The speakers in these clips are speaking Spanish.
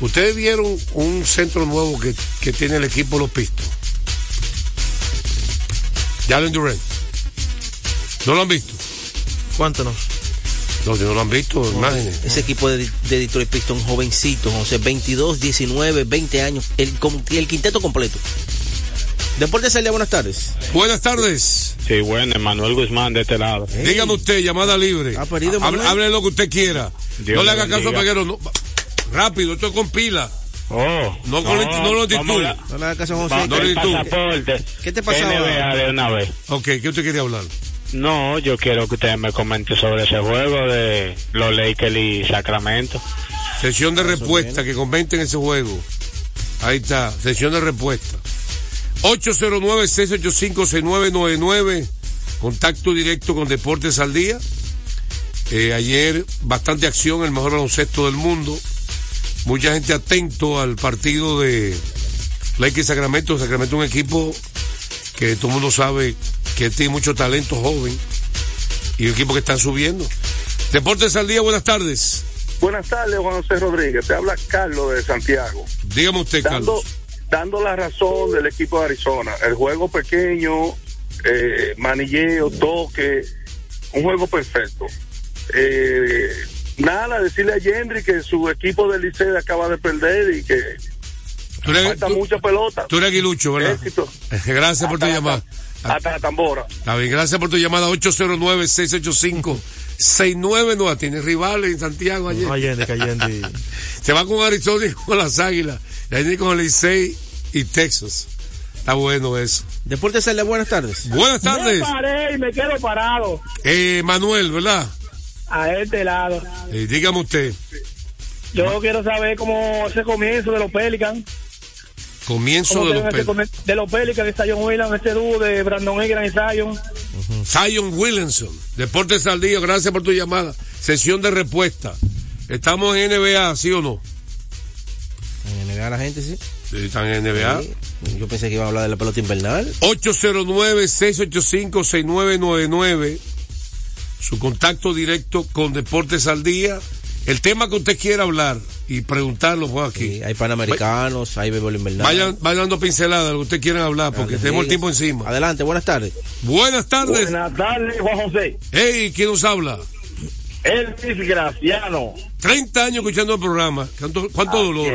Ustedes vieron un centro nuevo que, que tiene el equipo Los Pistos. Jalen Durant. ¿No lo han visto? Cuéntanos. No, no lo han visto, imágenes. Ese equipo de, de Detroit Pistons, jovencito, José, 22, 19, 20 años, el, el quinteto completo. Deportes Celia, buenas tardes. Buenas tardes. Sí, bueno, Emanuel Guzmán de este lado. Dígame usted, llamada libre. Ha perdido, Hable, Manuel. hable lo que usted quiera. Dios no le haga caso a. No, rápido, esto es con pila. Oh, No con lenti- no lo vamos titule. a- No le hagas caso a José. vamos no al le titule. pasaporte. ¿Qué te pasaba? NBA de una vez. Ok, ¿qué usted quería hablar? No, yo quiero que usted me comente sobre ese juego de los Lakers y Sacramento. Sesión de respuesta, que comenten ese juego. Ahí está, sesión de respuesta. 809-685-6999. Contacto directo con Deportes al Día. Eh, ayer bastante acción, el mejor baloncesto del mundo. Mucha gente atento al partido de Lakers Sacramento. Sacramento es un equipo que todo el mundo sabe que tiene mucho talento joven y un equipo que está subiendo. Deportes al Día, buenas tardes. Buenas tardes, Juan José Rodríguez. Te habla Carlos de Santiago. Dígame usted, Dando, Carlos. dando la razón del equipo de Arizona. El juego pequeño, eh, manilleo, toque, un juego perfecto. Eh, nada, decirle a Henry que su equipo de Licey acaba de perder y que Tú eres, falta tú- mucha pelota. tú eres aguilucho, ¿verdad? Éxito. Gracias por tu Hasta- llamada. Hasta la tambora. Está bien, gracias por tu llamada. 809-685-69. Tiene rivales en Santiago ayer. Allende, que Allende. Se va con Arizona y con las Águilas. Y ahí con el Licey y Texas. Está bueno eso. Deportes Celia, buenas tardes. Buenas tardes. paré y me quedo parado Eh, Manuel, ¿verdad? A este lado. Eh, dígame usted. Yo quiero saber cómo ese comienzo de los Pelicans. Comienzo de los come- de los Pelicans, de Zion Williams, este dúo de Brandon Ingram y Zion. Zion Williamson. Deportes al día. Gracias por tu llamada. Sesión de respuesta. Estamos en NBA, ¿sí o no? En NBA la gente, sí. Sí, Están en NBA. Sí. Yo pensé que iba a hablar de la pelota invernal. 809-685-6999. Su contacto directo con Deportes al Día. El tema que usted quiera hablar y preguntarlo fue aquí. Sí, hay panamericanos, hay béisbol invernal. Vayan, vayan dando pinceladas lo que usted quiera hablar porque tenemos el tiempo encima. Adelante, buenas tardes. Buenas tardes. Buenas tardes, Juan José. Hey, ¿quién nos habla? Elvis Graciano. 30 años escuchando el programa. ¿Cuánto, cuánto dolor?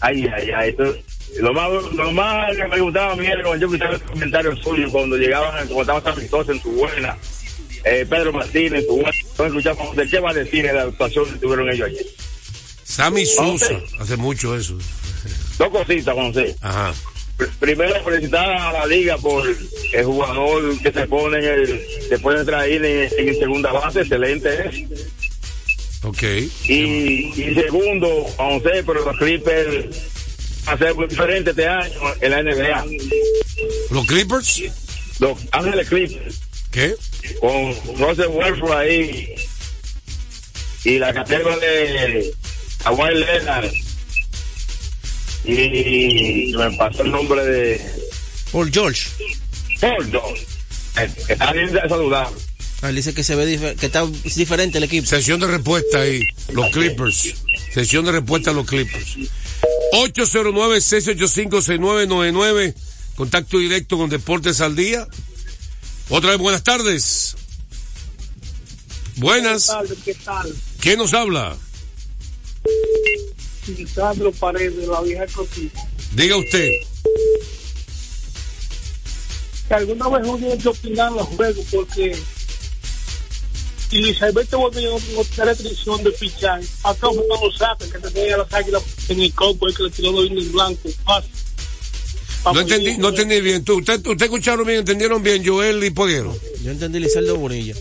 Ay, ay, ay. esto- lo, más, lo más que me gustaba a mí era cuando yo escuchaba el comentario suyo cuando llegaban, cuando estaban tan amistosos en su buena. Eh, Pedro Martínez. Yo escuchaba, ¿de qué va a decir en la actuación que tuvieron ellos ayer? Sammy Sosa. Hace mucho eso. Dos cositas, José. Ajá. Pr- Primero, felicitar a la liga por el jugador que se pone en el, se puede traer en, en segunda base, excelente es. Ok. Y, y segundo, José, pero los Clippers va a ser muy diferente este año en la NBA. ¿Los Clippers? Los Ángeles Clippers, ¿Qué? con Russell Westbrook ahí y la categoría de Kawhi Leonard y me pasó el nombre de Paul George. Paul George. Está bien saludable. Ah, él dice que se ve que está diferente el equipo. Sesión de respuesta ahí. Los Clippers. Sesión de respuesta a los Clippers. 809-685-6999. Contacto directo con Deportes al Día. Otra vez, buenas tardes. Buenas. ¿Qué tal? ¿Quién nos habla? Sandro Paredes, la vieja cosita. Diga usted. que alguna vez uno tiene que opinar los juegos porque y Alberto tuvo esta restricción de pichar acá fue no lo sacan que te tenía las águilas en el copo el que le tiró los indios blancos fácil No entendí, no entendí bien. ¿Tú, usted, ¿Usted escucharon bien? ¿Entendieron bien Joel y Poguero? Yo entendí Lizardo Bonilla.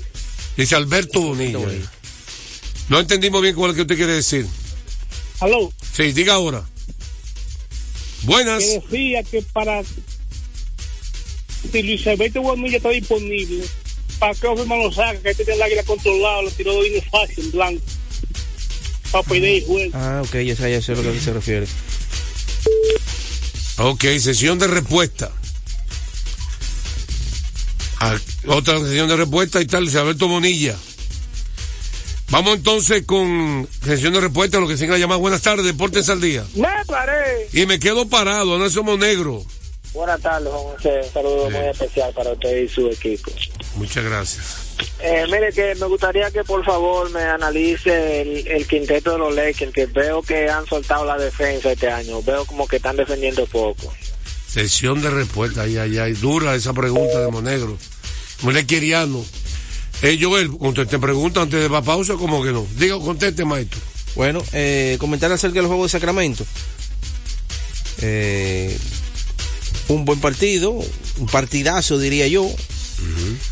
Dice Alberto Bonilla. No entendimos bien cuál es que usted quiere decir. aló Sí, diga ahora. Buenas. que decía que para si Luis Alberto Bonilla está disponible para que Offerman lo saca que este tiene el águila controlado lo tiró indios fácil en blanco para pedir el juego Ah, ok, ya sé, ya sé a lo que se refiere. Ok, sesión de respuesta. Ah, otra sesión de respuesta y tal, Alberto Bonilla. Vamos entonces con sesión de respuesta lo que se la llamada. Buenas tardes, Deportes al Día. Me paré. Y me quedo parado, no somos negros. Buenas tardes, José. Un saludo muy especial para usted y su equipo. Muchas gracias. Eh, mire, que me gustaría que por favor me analice el, el quinteto de los Lakers, que veo que han soltado la defensa este año. Veo como que están defendiendo poco. Sesión de respuesta, ay, ay, ay. Dura esa pregunta de Monegro. Muy lequeriano. Eh, Joel, conteste pregunta antes de la pausa, como que no. Diga, conteste, maestro. Bueno, eh, comentar acerca del juego de Sacramento. Eh, un buen partido, un partidazo diría yo,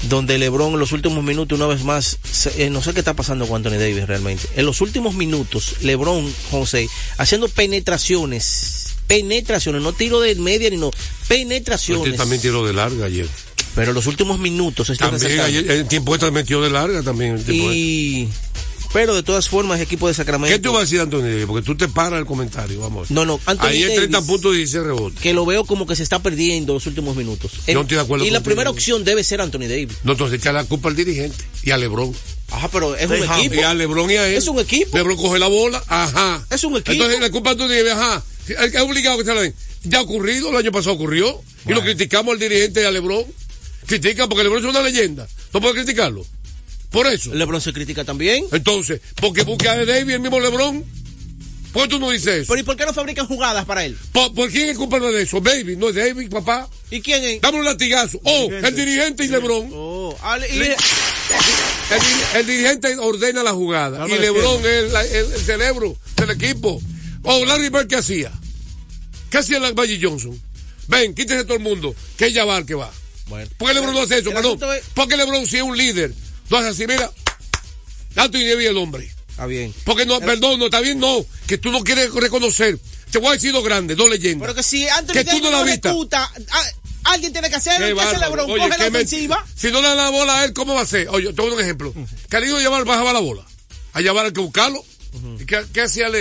donde LeBron en los últimos minutos una vez más, se- eh, no sé qué está pasando con Anthony Davis realmente. En los últimos minutos, LeBron, José, haciendo penetraciones, penetraciones, no tiro de media ni no, penetraciones. también tiró de larga ayer. Pero en los últimos minutos está También ayer, el tiempo extra metió de larga también. el tiempo extra. Y pero de todas formas, el equipo de Sacramento. ¿Qué tú vas a decir, Antonio? Davis? Porque tú te paras el comentario, vamos. No, no, Anthony Ayer Davis, 30 puntos y 16 rebotes. que lo veo como que se está perdiendo los últimos minutos. No estoy de acuerdo y la primera opción debe ser Anthony Davis. No, entonces echa la culpa al dirigente y a Lebron. Ajá, pero es un equipo. Y a Lebron y a él. Es un equipo. Lebron coge la bola, ajá. Es un equipo. Entonces la culpa tú dices, ajá. Es obligado que se la den. Ya ha ocurrido, el año pasado ocurrió. Y lo criticamos al dirigente y a Lebron. Critican porque Lebron es una leyenda. No puedes criticarlo. Por eso. LeBron se critica también. Entonces, porque busca a David el mismo Lebron. ¿Por qué tú no dices eso? Pero ¿y por qué no fabrican jugadas para él? ¿Por, por quién es culpable de eso? Baby, no es David, papá. ¿Y quién es? Dame un latigazo. Oh, el dirigente y Lebron. Oh, Ale- y- Le- El, dir- el dirigente ordena la jugada Dame y Lebron es el, el- el cerebro del equipo. O Larry Bird, ¿qué hacía? ¿Qué hacía la Magic Johnson? Ven, quítese todo el mundo, que es Jabbar que va. Bueno. ¿Por qué Lebron no hace eso? Perdón. es- Porque Lebron si es un líder. Hace así, mira. Anthony Davis el hombre. Está bien. Porque no, perdón, no está bien, no. Que tú no quieres reconocer. Te voy a decir dos grandes, dos leyendas. Pero que si Anthony Que tú no la ejecuta, ah, alguien tiene que hacerlo. Qué ¿Qué hace la qué men- ofensiva. Si no le da la bola a él, ¿cómo va a ser? Oye, te voy a un ejemplo. Cariño Llevar bajaba la bola. A Llevar hay que buscarlo. ¿Y qué, qué hacían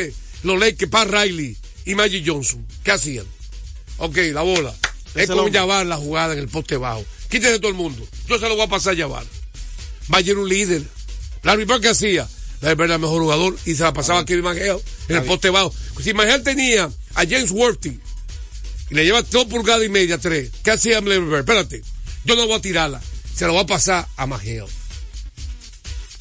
los Lakers, Pat Riley y Magic Johnson? ¿Qué hacían? Ok, la bola. Es con hombre. Llevar la jugada en el poste bajo. Quítese todo el mundo. Yo se lo voy a pasar a Llevar. Magic era un líder. Larry Bird, ¿qué hacía? Larry Bird era el mejor jugador y se la pasaba a Kevin McHale en el poste bajo. Si McHale tenía a James Worthy y le lleva dos pulgadas y media, tres. ¿Qué hacía Larry Bird? Espérate, yo no voy a tirarla, se la voy a pasar a Mageo.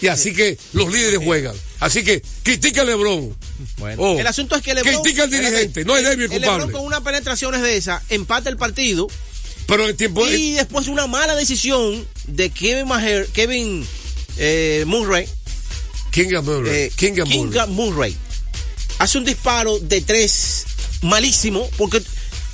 Y así que los líderes juegan. Así que critica a Lebron. Bueno. Oh. El asunto es que LeBron. Critica al dirigente, no es David el El LeBron culpable. con unas penetraciones de esa empata el partido Pero el tiempo. y después una mala decisión de Kevin Maher, Kevin eh, Murray, King of Murray. eh, King of Murray. Hace un disparo de tres malísimo porque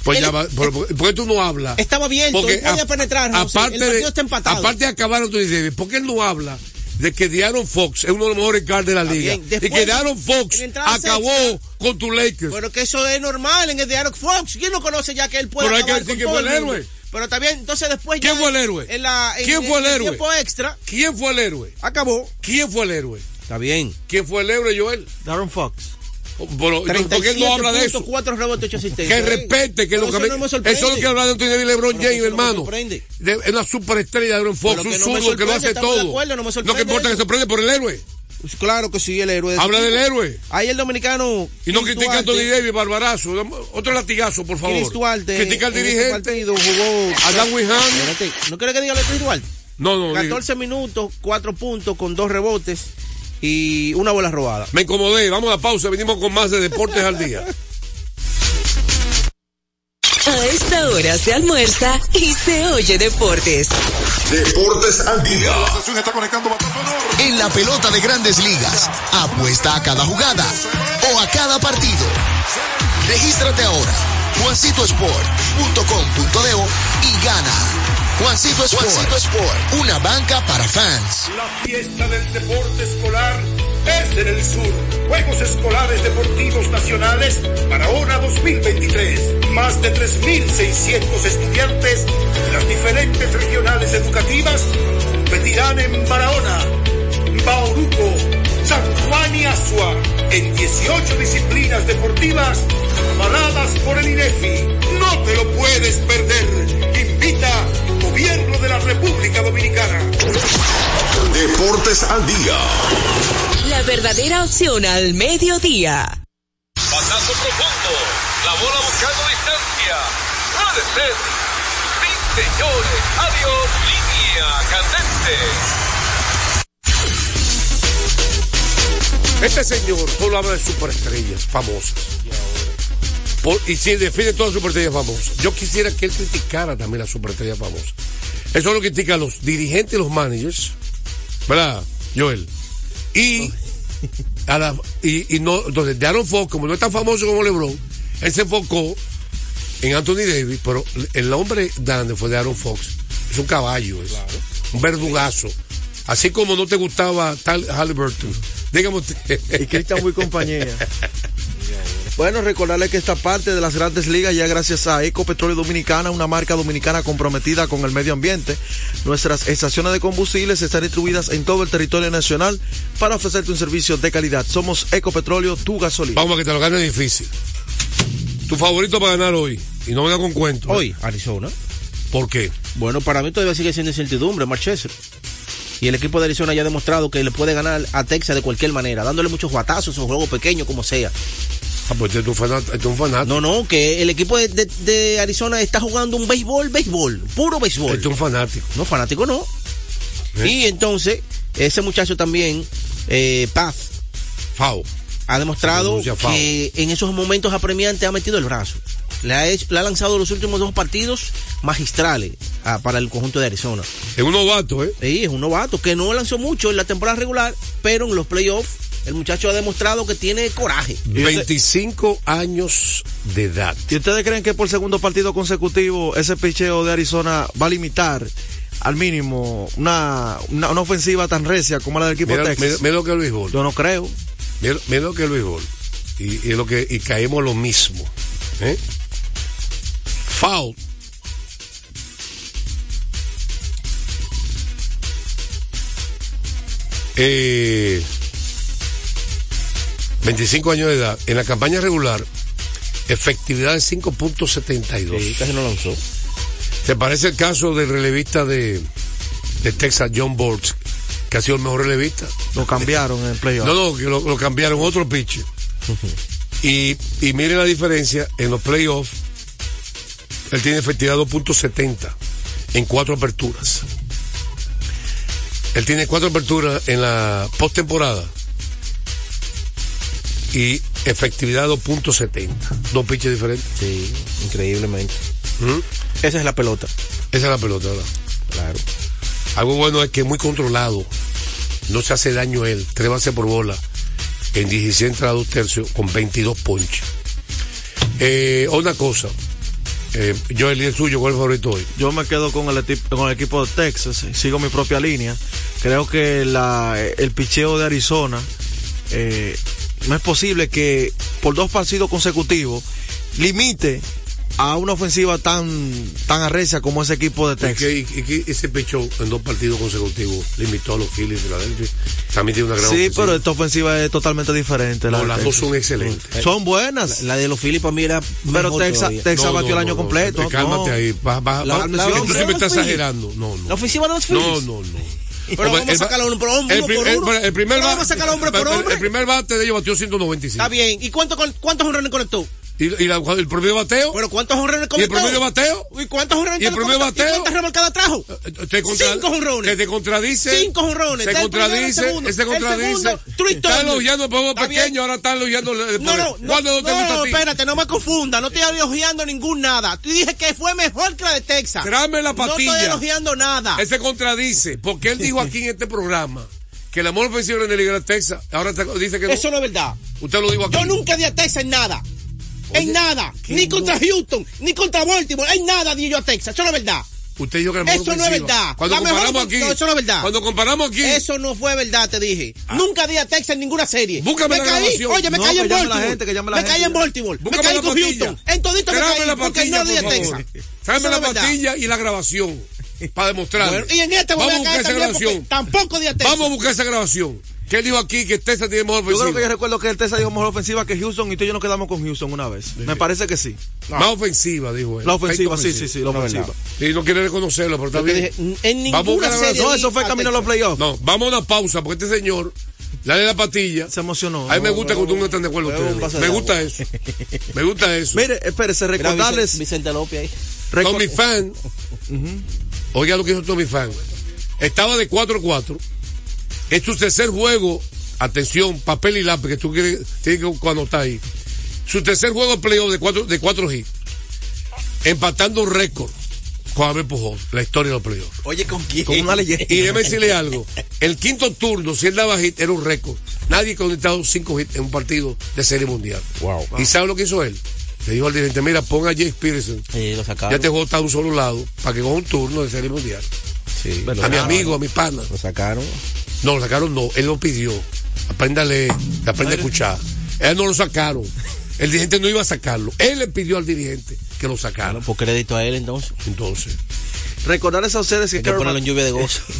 Pues él- ya va, ¿por por qué tú no hablas? estaba abierto, él podía a- penetrar, José, aparte el partido de, está empatado. Aparte de acabar Davis, ¿por qué él no habla de que Diaron Fox es uno de los mejores guards de la liga? Y que Diaron Fox acabó sexta- con tu Lakers. Pero que eso es normal en el de Aaron Fox. ¿Quién no conoce ya que él puede Pero hay que decir que fue el héroe. Pero está bien, entonces después ¿Quién ya fue el héroe? En la, en- ¿Quién en fue el héroe? tiempo extra, ¿Quién fue el héroe? acabó. ¿Quién fue el héroe? Está bien. ¿Quién fue el héroe, Joel? Darren Fox. Pero, ¿Por qué él no habla de eso? 4 rebotes, 8 asistencias. Que respete, que Pero lo que eso me- no me eso es lo que habla de Anthony Davis y LeBron Pero James, no hermano. es una superestrella de Aaron Fox, Pero un no zurdo que lo hace todo. acuerdo, no me lo sorprende que importa es que sorprende por el héroe. Pues claro que sí, el héroe. de Habla del héroe. Ahí el dominicano. Y no critica a Duarte, Davis, barbarazo. Otro latigazo, por favor. Chris Duarte. Critica al dirigente, partido jugó. a Dan Wihan. Espérate, ¿No quiere que diga lo de Chris Duarte? No, no, diga. 14 minutos, 4 puntos con 2 rebotes y una bola robada. me incomodé. Vamos a la pausa. Venimos con más de Deportes al Día. A esta hora se almuerza y se oye deportes. Deportes al día. En la pelota de grandes ligas, apuesta a cada jugada o a cada partido. Regístrate ahora, juancitosport.com.de y gana. Juancito Sport, Juancito Sport, una banca para fans. La fiesta del deporte escolar es en el sur. Juegos Escolares Deportivos Nacionales Barahona 2023. Más de 3.600 estudiantes de las diferentes regionales educativas competirán en Barahona, Bauruco, San Juan y Asua en 18 disciplinas deportivas avaladas por el INEFI. No te lo puedes perder. De la República Dominicana. Deportes al día. La verdadera opción al mediodía. Pasazo profundo. La bola buscando distancia. Puede ser. Sí, señores. Adiós. Línea candente. Este señor solo habla de superestrellas famosas. Por- y si define todas las superestrellas famosas. Yo quisiera que él criticara también las superestrellas famosas. Eso lo critica a los dirigentes y los managers. ¿Verdad, Joel? Y, a la- y, y no, entonces, de Aaron Fox, como no es tan famoso como LeBron, él se enfocó en Anthony Davis, pero el hombre grande fue de Aaron Fox. Es un caballo, es un verdugazo. Así como no te gustaba tal Halliburton. Dígame usted. Y Cristian muy compañía. Bueno, recordarle que esta parte de las grandes ligas ya gracias a Ecopetróleo Dominicana, una marca dominicana comprometida con el medio ambiente. Nuestras estaciones de combustibles están distribuidas en todo el territorio nacional para ofrecerte un servicio de calidad. Somos Ecopetróleo, tu gasolina. Vamos a que te lo gane difícil. Tu favorito para ganar hoy. Y no venga con cuentos. ¿eh? Hoy, Arizona. ¿Por qué? Bueno, para mí todavía sigue siendo incertidumbre, Marchese. Y el equipo de Arizona ya ha demostrado que le puede ganar a Texas de cualquier manera, dándole muchos batazos o juegos pequeños, como sea. Ah, pues este es un fanático. Este es un fanático. No, no, que el equipo de, de- de Arizona está jugando un béisbol, béisbol, puro béisbol. Este es un fanático. No, fanático no. ¿Eh? Y entonces, ese muchacho también, eh, Paz, Fao. ha demostrado Fao. que en esos momentos apremiantes ha metido el brazo. Le ha, hecho- le ha lanzado los últimos dos partidos magistrales ah, para el conjunto de Arizona. Es un novato, ¿eh? Sí, es un novato que no lanzó mucho en la temporada regular, pero en los playoffs el muchacho ha demostrado que tiene coraje. 25 años de edad. ¿Y ustedes creen que por segundo partido consecutivo ese picheo de Arizona va a limitar al mínimo una, una, una ofensiva tan recia como la del equipo Mira, de Texas? mira- mira lo que el béisbol. Yo no creo. Mira, mira lo que el béisbol. Y, y lo que, y caemos lo mismo. ¿eh? Foul. Eh, 25 años de edad. En la campaña regular, efectividad de 5.72. Sí, casi no lanzó. ¿Te parece el caso del relevista de, de Texas, John Bortz, que ha sido el mejor relevista? Lo cambiaron en el playoff. No, no, que lo, lo cambiaron otro pitcher. y, y mire la diferencia en los playoffs. Él tiene efectividad 2.70 en cuatro aperturas. Él tiene cuatro aperturas en la postemporada. Y efectividad 2.70. Dos pitches diferentes. Sí, increíblemente. ¿Mm? Esa es la pelota. Esa es la pelota, ¿verdad? Claro. Algo bueno es que es muy controlado. No se hace daño él. Tres bases por bola. En 16 entradas, dos tercios, con 22 ponches. Eh, una cosa. Eh, yo, el suyo, ¿cuál es el favorito hoy? Yo me quedo con el, con el equipo de Texas, eh, sigo mi propia línea. Creo que la, el picheo de Arizona eh, no es posible que por dos partidos consecutivos limite a una ofensiva tan tan arrecia como ese equipo de Y Texas. que, y que ese pecho en dos partidos consecutivos limitó a los Phillies de Filadelfia. También tiene una gran Sí, ofensiva. pero esta ofensiva es totalmente diferente. la No, las dos son excelentes. Son buenas. La de los Phillies para mí era Pero Texas. Texas No, batió no, el año no, completo. no, cálmate no. ahí. Va, va, La- Tú estás exagerando. No, no. La ofensiva de los Phillies. No, no, no. Pero Hombre, vamos a sacar hombre por hombre, el, uno por uno. el primer Pero ba- vamos a sacar hombre por hombre. El primer bate de ellos batió 195. Está bien. ¿Y cuánto, cuántos honrones conectó? ¿Y, y la- el promedio bateo? ¿Pero cuántos honrones ¿Y el promedio bateo? ¿Y cuántos honrones ¿Y el promedio bateo? ¿Y cuántas remolcadas trajo? Te contra- Cinco jonrones. Que te contradice. Cinco jonrones. Se primero, contradice. Se contradice. segundo, Trey Está Turner. elogiando bien. pequeño, ahora está elogiando el No, no, no, ¿Cuándo no te gusta no, espérate, no me confunda, no estoy elogiando ningún nada. Tú dije que fue mejor que la de Texas. Tráeme la No patilla. estoy elogiando nada. Él se contradice, porque él dijo aquí en este programa que el amor ofensivo en el Liga de Texas, ahora te- dice que no. Eso no es verdad. Usted lo dijo aquí. Yo nunca di a Texas en nada. En nada. Ni contra Houston, ni contra Baltimore. En nada di yo a Texas. Eso no es verdad. Usted dijo que amor Eso no es verdad. Cuando La mejor- comparamos aquí. No, eso no es verdad. Cuando comparamos aquí. Eso no fue verdad, te dije. Nunca di a Texas en ninguna serie. Búscame me la caí, grabación. oye, me No, caí en la Baltimore. gente, la me gente. caí en Baltimore. Búscame me caí la con patilla. Houston. En todito me caí la porque no di a. Texas. Tráeme la patilla y la grabación para demostrar. Bueno, y en este voy Vamos a a buscar caer esa también porque grabación. tampoco di a Texas. Vamos a buscar esa grabación ¿Qué dijo aquí que Texas tiene mejor Yo ofensiva? creo que yo recuerdo que el Texas dijo mejor ofensiva que Houston y tú y yo nos quedamos con Houston una vez. Me parece que sí. Más ofensiva, dijo él. La ofensiva, sí, sí, sí, la No, ofensiva. Y no quiere reconocerlo, pero está Yo te bien. dije, en ninguna serie No, eso fue a camino a los playoffs. No, vamos a una pausa porque este señor, dale la patilla. Se emocionó. A mí me gusta cuando uno están de acuerdo Me gusta eso. Me gusta eso. Mire, espérese, recordarles. Vicente, López ahí. Tommy Fan. Oiga lo que hizo Tommy Fan. Estaba de 4-4. Es su tercer juego. Atención, papel y lápiz que tú quieres, tienes que anotar ahí. Su tercer juego de playoff de 4 de cuatro hits. Empatando un récord con Abel Pujol, la historia de los playoffs. Oye, ¿con quién? Con una leyenda. Y déjeme decirle algo. El quinto turno, si él daba hit, era un récord. Nadie conectado cinco hits en un partido de serie mundial. Wow. ¿Y sabe lo que hizo él? Le dijo al dirigente, mira, pon a Jake Peterson. Sí, lo sacaron. Ya este juego está a un solo lado para que coja un turno de serie mundial. Sí, a mi amigo, a mi pana. Lo sacaron. No, lo sacaron no, él lo pidió. Aprenda a leer, aprenda a escuchar. Él no lo sacaron. El dirigente no iba a sacarlo. Él le pidió al dirigente que lo sacara. Por crédito a él entonces. Entonces, Recordarles a ustedes que que Kermax, lluvia de gozo.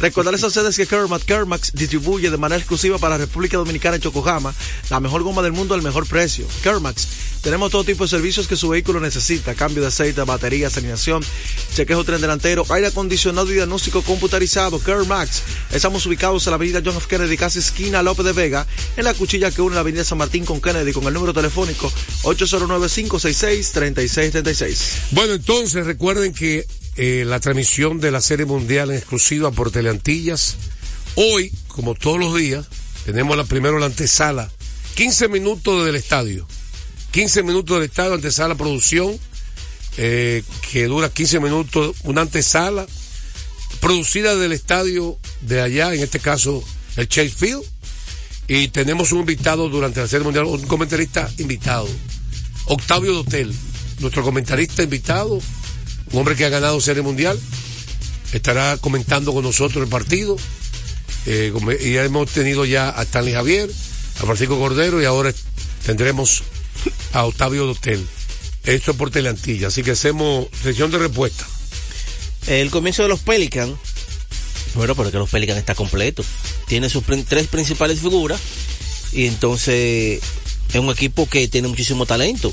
recordarles a ustedes que Kermax, Kermax distribuye de manera exclusiva para República Dominicana en Yokohama la mejor goma del mundo al mejor precio. Kermax, tenemos todo tipo de servicios que su vehículo necesita: cambio de aceite, baterías, alineación, chequeo tren delantero, aire acondicionado y diagnóstico computarizado. Kermax, estamos ubicados en la avenida John F. Kennedy, casi esquina López de Vega, en la cuchilla que une la avenida San Martín con Kennedy, con el número telefónico 809-566-3636. Bueno, entonces recuerden que eh, la transmisión de la Serie Mundial en exclusiva por Teleantillas. Hoy, como todos los días, tenemos la primero la antesala. 15 minutos del estadio. 15 minutos del estadio, antesala producción, eh, que dura 15 minutos, una antesala producida del estadio de allá, en este caso el Chase Field. Y tenemos un invitado durante la Serie Mundial, un comentarista invitado. Octavio Dotel, nuestro comentarista invitado, un hombre que ha ganado Serie Mundial, estará comentando con nosotros el partido. Eh, y ya hemos tenido ya a Stanley Javier, a Francisco Cordero y ahora tendremos a Octavio Dotel. Esto es por Teleantilla, así que hacemos sesión de respuesta. El comienzo de los Pelicans. Bueno, pero es que los Pelicans está completo. Tiene sus tres principales figuras. Y entonces es un equipo que tiene muchísimo talento.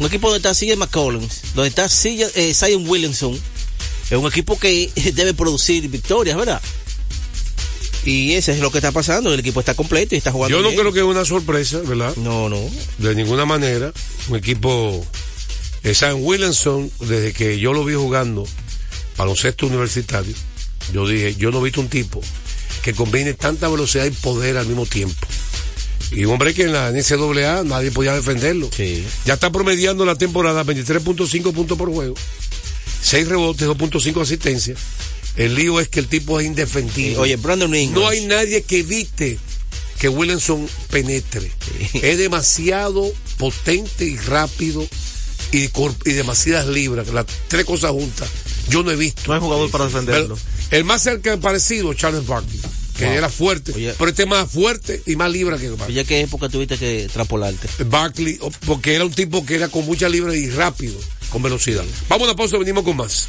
Un equipo donde está CJ McCollums, donde está eh, Zion Williamson. Es un equipo que debe producir victorias, ¿verdad? Y ese es lo que está pasando. El equipo está completo y está jugando Yo no bien. creo que es una sorpresa, ¿verdad? No, no. De ninguna manera. Un equipo. eh, Sam Williamson, desde que yo lo vi jugando baloncesto universitario, yo dije, yo no he visto un tipo que combine tanta velocidad y poder al mismo tiempo. Y un hombre que en la NCAA nadie podía defenderlo. Sí. Ya está promediando la temporada 23.5 puntos por juego, 6 rebotes, 2.5 asistencias. El lío es que el tipo es indefendible. Oye, Brandon Ingram. No hay nadie que evite que Williamson penetre. Es demasiado potente y rápido y, y demasiadas libras. Las tres cosas juntas. Yo no he visto. No hay jugador para defenderlo. Pero el más cerca parecido, Charles Barkley, que Wow. era fuerte, Oye. pero este es más fuerte y más libra que Barkley. ¿Ya qué época tuviste que trapolarte? Barkley, o- porque era un tipo que era con mucha libra y rápido, con velocidad. Vamos a la pausa, venimos con más.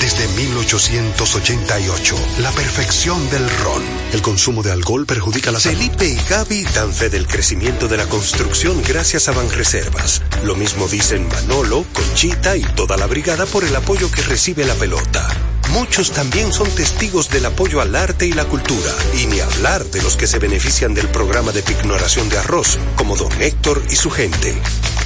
desde 1888, la perfección del ron. El consumo de alcohol perjudica la salud. Felipe y Gaby dan fe del crecimiento de la construcción gracias a Banreservas. Lo mismo dicen Manolo, Conchita y toda la brigada por el apoyo que recibe la pelota. Muchos también son testigos del apoyo al arte y la cultura, y ni hablar de los que se benefician del programa de pignoración de arroz, como don Héctor y su gente.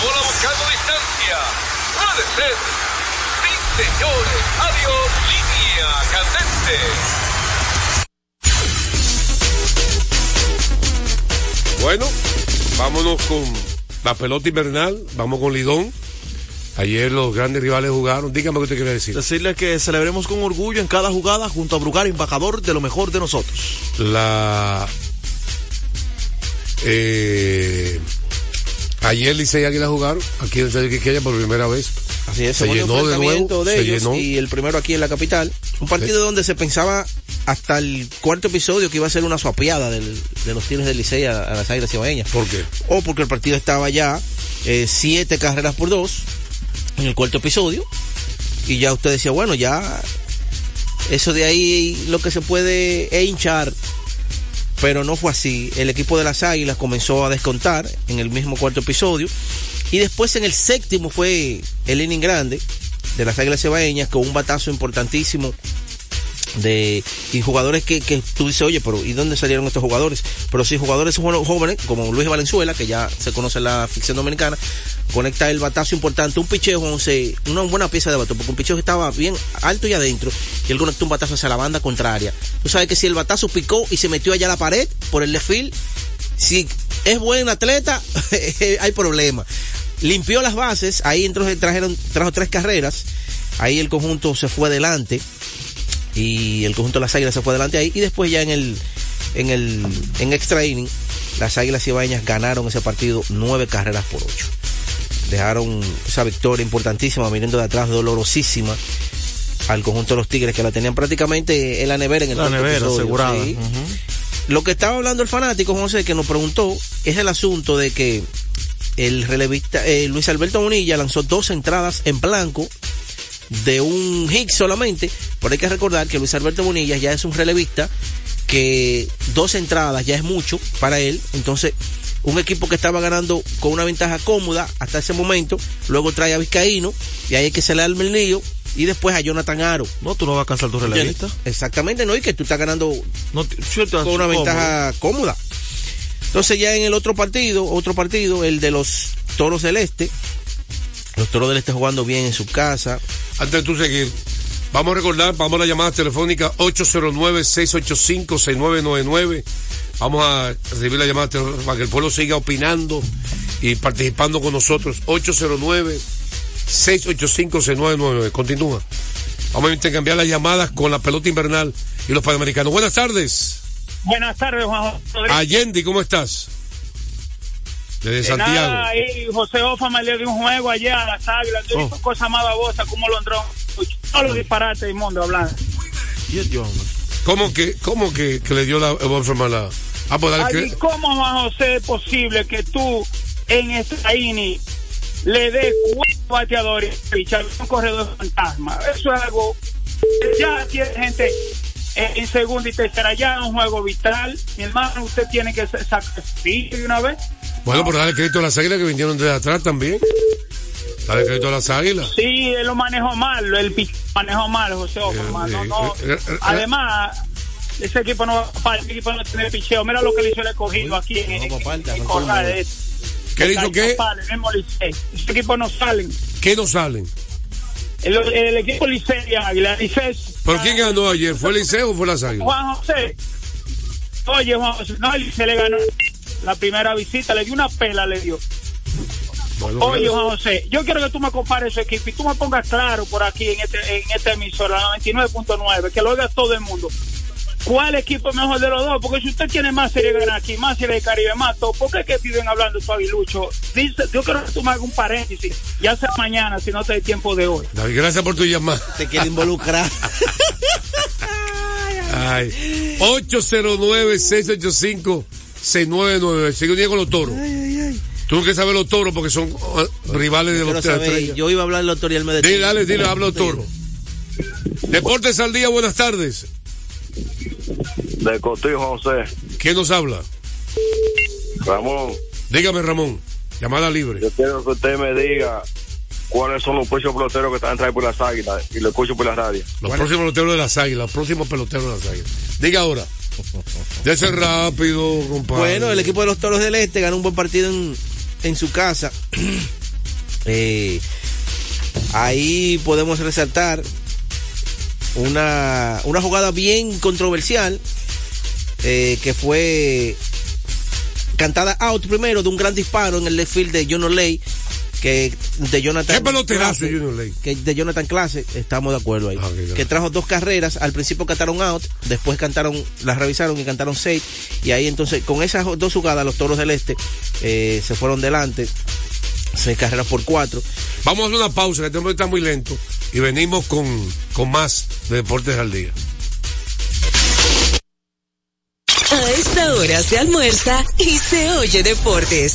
La bola buscando distancia. Puede ser. Sí, señores. Adiós. Línea candente. Bueno, vámonos con la pelota invernal. Vamos con Lidón. Ayer los grandes rivales jugaron. Dígame qué usted quiere decir. Decirle que celebremos con orgullo en cada jugada junto a Brugar, embajador de lo mejor de nosotros. La. Eh, ayer Licey y Águila jugaron aquí en el Estadio Quiqueya por primera vez. Así es, se llenó de nuevo. de se ellos llenó. y el primero aquí en la capital. Un partido donde se pensaba hasta el cuarto episodio que iba a ser una suapiada del- de los Tigres del Licey a, a las Águilas Cibaeñas. ¿Por qué? O porque el partido estaba ya eh, siete carreras por dos en el cuarto episodio. Y ya usted decía, bueno, ya eso de ahí lo que se puede hinchar. Pero no fue así. El equipo de las Águilas comenzó a descontar en el mismo cuarto episodio. Y después en el séptimo fue el inning grande de las Águilas Cebaeñas con un batazo importantísimo de y jugadores que, que tú dices, oye, pero ¿y dónde salieron estos jugadores? Pero sí, jugadores jóvenes, como Luis Valenzuela, que ya se conoce en la ficción dominicana, conecta el batazo importante, un picheo, una buena pieza de batazo, porque un picheo estaba bien alto y adentro, y él conectó un batazo hacia la banda contraria. Tú sabes que si el batazo picó y se metió allá a la pared por el left field, si es buen atleta, hay problema. Limpió las bases, ahí entonces trajeron, trajo tres carreras, ahí el conjunto se fue adelante y el conjunto de las águilas se fue adelante ahí y después ya en el en el en extra inning las águilas cibaeñas ganaron ese partido nueve carreras por ocho dejaron esa victoria importantísima viniendo de atrás dolorosísima al conjunto de los tigres que la tenían prácticamente en la nevera en el La nevera episodio, asegurada. sí. Lo que estaba hablando el fanático, José, que nos preguntó, es el asunto de que el relevista eh, Luis Alberto Bonilla lanzó dos entradas en blanco de un hit solamente, pero hay que recordar que Luis Alberto Bonilla ya es un relevista que dos entradas ya es mucho para él, entonces un equipo que estaba ganando con una ventaja cómoda hasta ese momento, luego trae a Vizcaíno y ahí hay que se le arma el lío y después a Jonathan Aro. No, tú no vas a cansar tu relevista. Exactamente, no, y que tú estás ganando No, con una ventaja cómoda. Entonces ya en el otro partido, otro partido, el de los Toros del Este, los Toros del Este jugando bien en su casa. Antes de tú seguir, vamos a recordar, vamos a la llamada telefónica 809-685-6999. Vamos a recibir la llamada para que el pueblo siga opinando y participando con nosotros. 809-685-6999. Continúa. Vamos a intercambiar las llamadas con la pelota invernal y los panamericanos. Buenas tardes. Buenas tardes, Juan José Rodríguez. Allende, ¿cómo estás? Desde Eh, Santiago. Nada, ahí José Ofa me le dio un juego allá a las águilas. Yo Oh. cosas más babosas como lo entró. Todos los disparates del mundo hablando. ¿Cómo que, cómo que, que le dio la Wolfram a la... Ah, pues dale, Ay, ¿Cómo, Juan José, es posible que tú en esta ini le des cuatro bateadores y a un corredor fantasma? Eso es algo. Ya tiene gente en, segunda y tercera, ya es un juego vital. Mi hermano, usted tiene que sa- sacrificar de una vez. Bueno, pero dale crédito a las águilas que vinieron desde atrás también. Dale crédito a las águilas. Sí, él lo manejó mal, el manejó mal, José Offerman, no, no. eh, eh, Además, ese equipo no va ese equipo no tiene picheo. Mira lo que le hizo el escogido aquí en, en, en. ¿Qué le hizo qué? Ese equipo no salen. ¿Qué no salen? El, el equipo Licey y Águila, Licey. ¿Pero quién ganó ayer? ¿Fue el Liceo o fue las águilas? Juan José. Oye, Juan José, no, el Licey le ganó la primera visita, le dio una pela, le dio. Oye, Juan José, yo quiero que tú me compares su equipo y tú me pongas claro por aquí en este en esta emisora, la 99.9, que lo oiga todo el mundo. ¿Cuál equipo es mejor de los dos? Porque si usted tiene más serie de ganar aquí, más serie de Caribe, más todo, ¿por qué es que viven hablando de su aguilucho? Dice, yo quiero que tú me hagas un paréntesis, ya sea mañana, si no te hay tiempo de hoy. David, gracias por tu llamada. Te quiere involucrar. Ay. 809-685-6999. Sigue un día con los toros. Tú que sabes los toros porque son uh, rivales de los estrellas. yo iba a hablar del doctor y él me Dile, detuvo. dale, dile, habla los toros. Deportes al día, buenas tardes. De Cotillo, José. ¿Quién nos habla? Ramón, Dígame, Ramón. Llamada libre. yo quiero que usted me diga cuáles son los próximos peloteros que están entrando por las águilas y lo escucho por la radio. Los próximos peloteros de las águilas, los próximos peloteros de las águilas. Diga ahora. Ya ser rápido, compadre. Bueno, el equipo de los Toros del Este ganó un buen partido en, en su casa. Eh, ahí podemos resaltar una, una jugada bien controversial eh, que fue cantada out primero de un gran disparo en el left field de John O'Ley que de Jonathan ¿Qué Clase, que de Jonathan Clase estamos de acuerdo ahí Ah, que trajo dos carreras al principio cantaron out después cantaron las revisaron y cantaron seis y ahí entonces con esas dos jugadas los toros del este eh, se fueron delante seis carreras por cuatro Vamos a hacer una pausa, que tenemos que estar muy lento. Y venimos con, con más de Deportes al Día. A esta hora se almuerza y se oye deportes.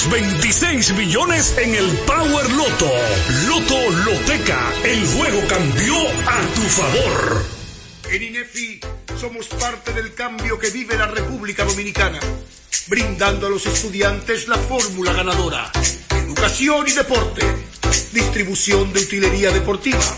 526 millones en el Power Loto. Loto Loteca, el juego cambió a tu favor. En INEFI somos parte del cambio que vive la República Dominicana, brindando a los estudiantes la fórmula ganadora. Educación y deporte, distribución de utilería deportiva,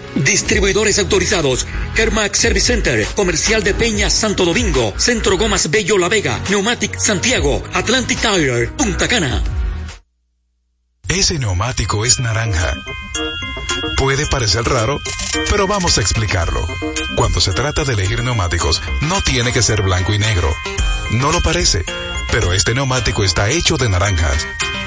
Distribuidores autorizados. Kermax Service Center, Comercial de Peña Santo Domingo, Centro Gomas Bello La Vega, Neumatic Santiago, Atlantic Tire, Punta Cana. Ese neumático es naranja. Puede parecer raro, pero vamos a explicarlo. Cuando se trata de elegir neumáticos, no tiene que ser blanco y negro. No lo parece, pero este neumático está hecho de naranjas.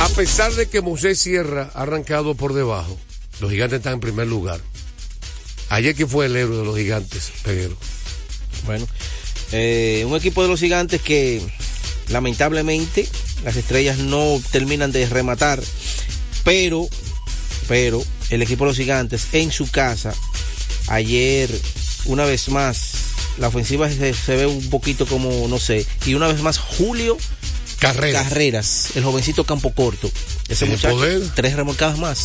A pesar de que Moisés Sierra ha arrancado por debajo, los gigantes están en primer lugar. Ayer que fue el héroe de los gigantes, Peguero. Bueno, eh, un equipo de los gigantes que lamentablemente las estrellas no terminan de rematar, pero, pero el equipo de los gigantes en su casa, ayer, una vez más, la ofensiva se, se ve un poquito como, no sé, y una vez más Julio Carreras, Carreras el jovencito campo corto, ese Tiene muchacho, poder. tres remolcadas más.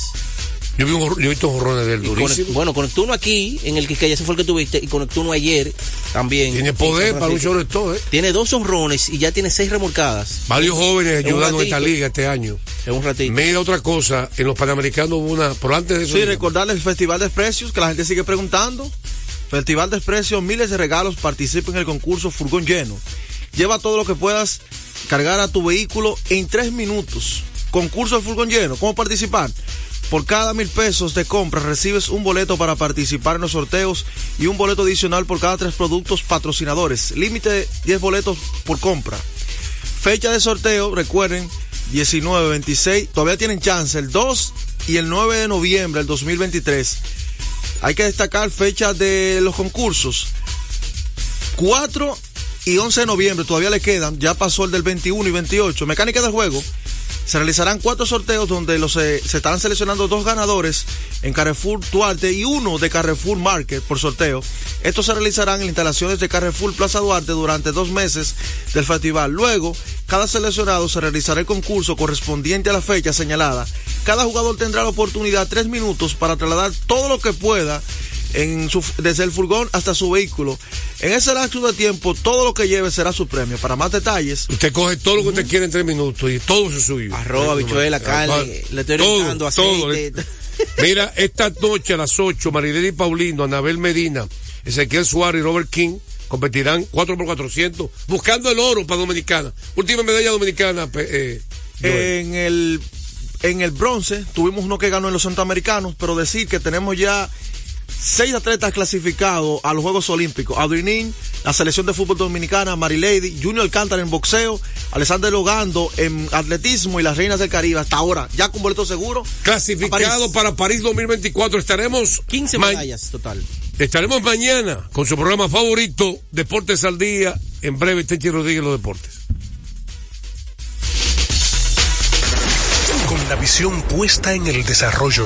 Yo, vi un, yo he visto jorrones del durísimo. conect- bueno, conectó uno aquí, en el que, que ya se fue el que tuviste, y conectó uno ayer también. Tiene en poder para un shortstop, ¿eh? Tiene dos honrones y ya tiene seis remolcadas. Varios jóvenes ayudando en esta liga este año. En un ratito. Mira otra cosa, en los Panamericanos hubo una, por antes de eso. Sí, recordarles el Festival de Precios, que la gente sigue preguntando. Festival de Precios, miles de regalos, participa en el concurso Furgón Lleno. Lleva todo lo que puedas cargar a tu vehículo en tres minutos. Concurso de Furgón Lleno, ¿cómo participar? Por cada mil pesos de compra recibes un boleto para participar en los sorteos y un boleto adicional por cada tres productos patrocinadores. Límite 10 boletos por compra. Fecha de sorteo, recuerden, 19, 26, todavía tienen chance, el 2 y el 9 de noviembre del 2023. Hay que destacar fechas de los concursos. 4 y 11 de noviembre todavía le quedan, ya pasó el del 21 y 28. Mecánica del juego. Se realizarán cuatro sorteos donde los, eh, se estarán seleccionando dos ganadores en Carrefour Duarte y uno de Carrefour Market por sorteo. Estos se realizarán en instalaciones de Carrefour Plaza Duarte durante dos meses del festival. Luego, cada seleccionado se realizará el concurso correspondiente a la fecha señalada. Cada jugador tendrá la oportunidad tres minutos para trasladar todo lo que pueda en su, desde el furgón hasta su vehículo. En ese lapso de tiempo, todo lo que lleve será su premio. Para más detalles. Usted coge todo lo que usted quiere en tres minutos y todo es suyo. Arroz, habichuela, carne, le estoy todo, aceite. todo. Mira, esta noche a las 8, Marilene y Paulino, Anabel Medina, Ezequiel Suárez y Robert King competirán 4 por 400 buscando el oro para Dominicana. Última medalla dominicana. Eh, en el en el bronce tuvimos uno que ganó en los centroamericanos, pero decir que tenemos ya seis atletas clasificados a los Juegos Olímpicos. Adrinín, la selección de fútbol dominicana, Marilady, Junior Alcántara en boxeo, Alexander Logando en atletismo y las Reinas del Caribe. Hasta ahora, ya con boleto seguro. Clasificado para París 2024. Estaremos 15 medallas total. Estaremos mañana con su programa favorito, Deportes al Día. En breve, Tenchi Rodríguez, los deportes. Con la visión puesta en el desarrollo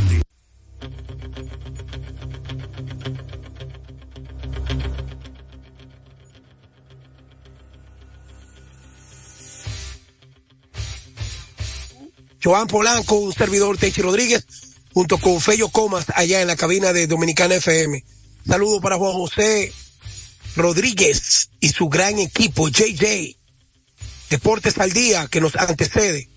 Joan Polanco, un servidor Techi Rodríguez, junto con Fello Comas allá en la cabina de Dominicana FM. Saludo para Juan José Rodríguez y su gran equipo, JJ, Deportes al Día, que nos antecede.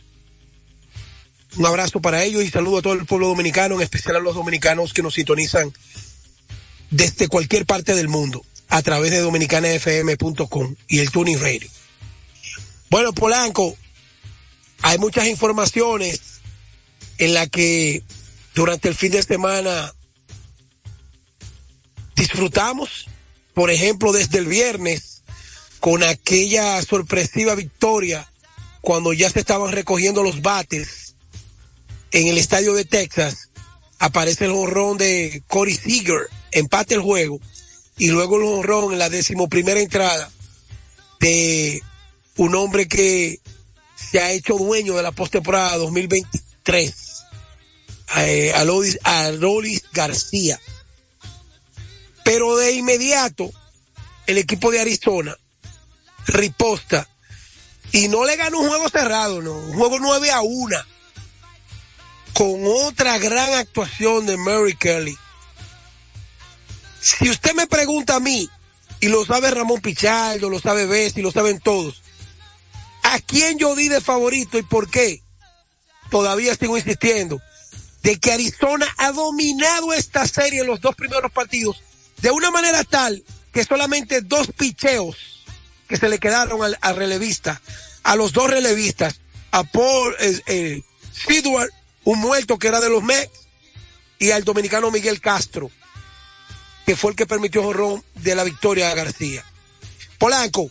Un abrazo para ellos y saludo a todo el pueblo dominicano, en especial a los dominicanos que nos sintonizan desde cualquier parte del mundo a través de dominicanafm.com y el Tuning Radio. Bueno, Polanco, hay muchas informaciones en las que durante el fin de semana disfrutamos, por ejemplo, desde el viernes, con aquella sorpresiva victoria cuando ya se estaban recogiendo los bates en el estadio de Texas, aparece el honrón de Corey Seager, empate el juego, y luego el honrón en la decimoprimera entrada de un hombre que se ha hecho dueño de la postemporada 2023, eh, a Lolis García. Pero de inmediato, el equipo de Arizona riposta y no le ganó un juego cerrado, no, un juego 9 a 1 con otra gran actuación de Mary Kelly. Si usted me pregunta a mí, y lo sabe Ramón Pichardo, lo sabe Bessi, lo saben todos, ¿A quién yo di de favorito y por qué? Todavía sigo insistiendo de que Arizona ha dominado esta serie en los dos primeros partidos de una manera tal que solamente dos picheos que se le quedaron al, relevista, a los dos relevistas, a Paul eh, eh un muerto que era de los Mets, y al dominicano Miguel Castro, que fue el que permitió jorrón de la victoria a García. Polanco,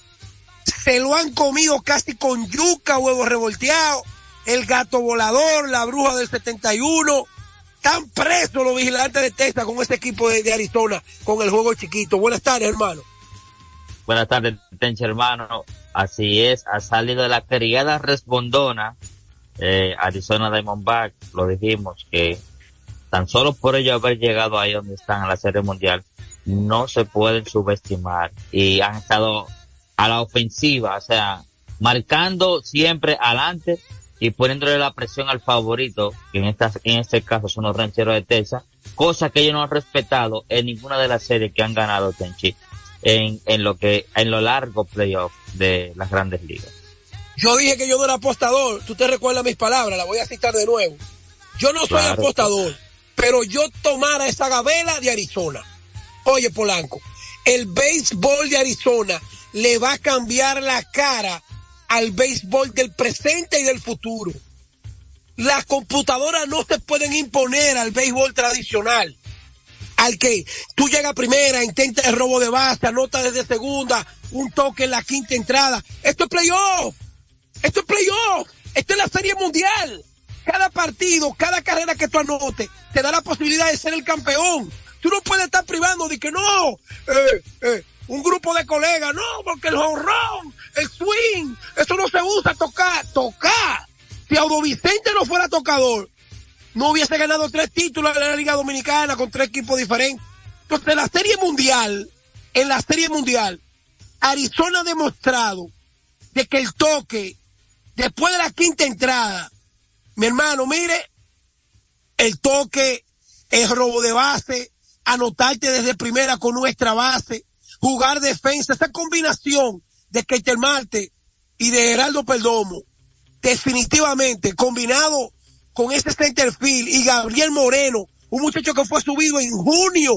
se lo han comido casi con yuca, huevos revolteados, el gato volador, la bruja del 71. Están presos los vigilantes de Texas con este equipo de, Arizona, con el juego chiquito. Buenas tardes, hermano. Buenas tardes, Tenche, hermano. Así es, ha salido de la criada respondona, eh, Arizona Diamondback, lo dijimos, que tan solo por ello haber llegado ahí donde están en la Serie Mundial, no se pueden subestimar y han estado a la ofensiva, o sea, marcando siempre adelante y poniéndole la presión al favorito, que en, esta, en este caso son los rancheros de Texas, cosa que ellos no han respetado en ninguna de las series que han ganado Tenchi en, en lo que, en lo largo playoff de las grandes ligas. Yo dije que yo no era apostador, tú te recuerdas mis palabras, la voy a citar de nuevo. Yo no soy Claro. apostador, pero yo tomara esa gabela de Arizona. Oye, Polanco, el béisbol de Arizona le va a cambiar la cara al béisbol del presente y del futuro. Las computadoras no se pueden imponer al béisbol tradicional. Al que tú llegas primera, intenta el robo de base, anota desde segunda, un toque en la quinta entrada. Esto es playoff. Esto es playoff. Esto es la serie mundial. Cada partido, cada carrera que tú anotes, te da la posibilidad de ser el campeón. Tú no puedes estar privando de que no, eh, eh, un grupo de colegas, no, porque el honrón, el swing, eso no se usa tocar, tocar. Si Audo Vicente no fuera tocador, no hubiese ganado tres títulos en la Liga Dominicana con tres equipos diferentes. Entonces, en la Serie Mundial, en la Serie Mundial, Arizona ha demostrado de que el toque, después de la quinta entrada, mi hermano, mire, el toque, el robo de base, anotarte desde primera con nuestra base, jugar defensa, esa combinación de Keiter Marte y de Geraldo Perdomo, definitivamente combinado con ese centerfield y Gabriel Moreno, un muchacho que fue subido en junio,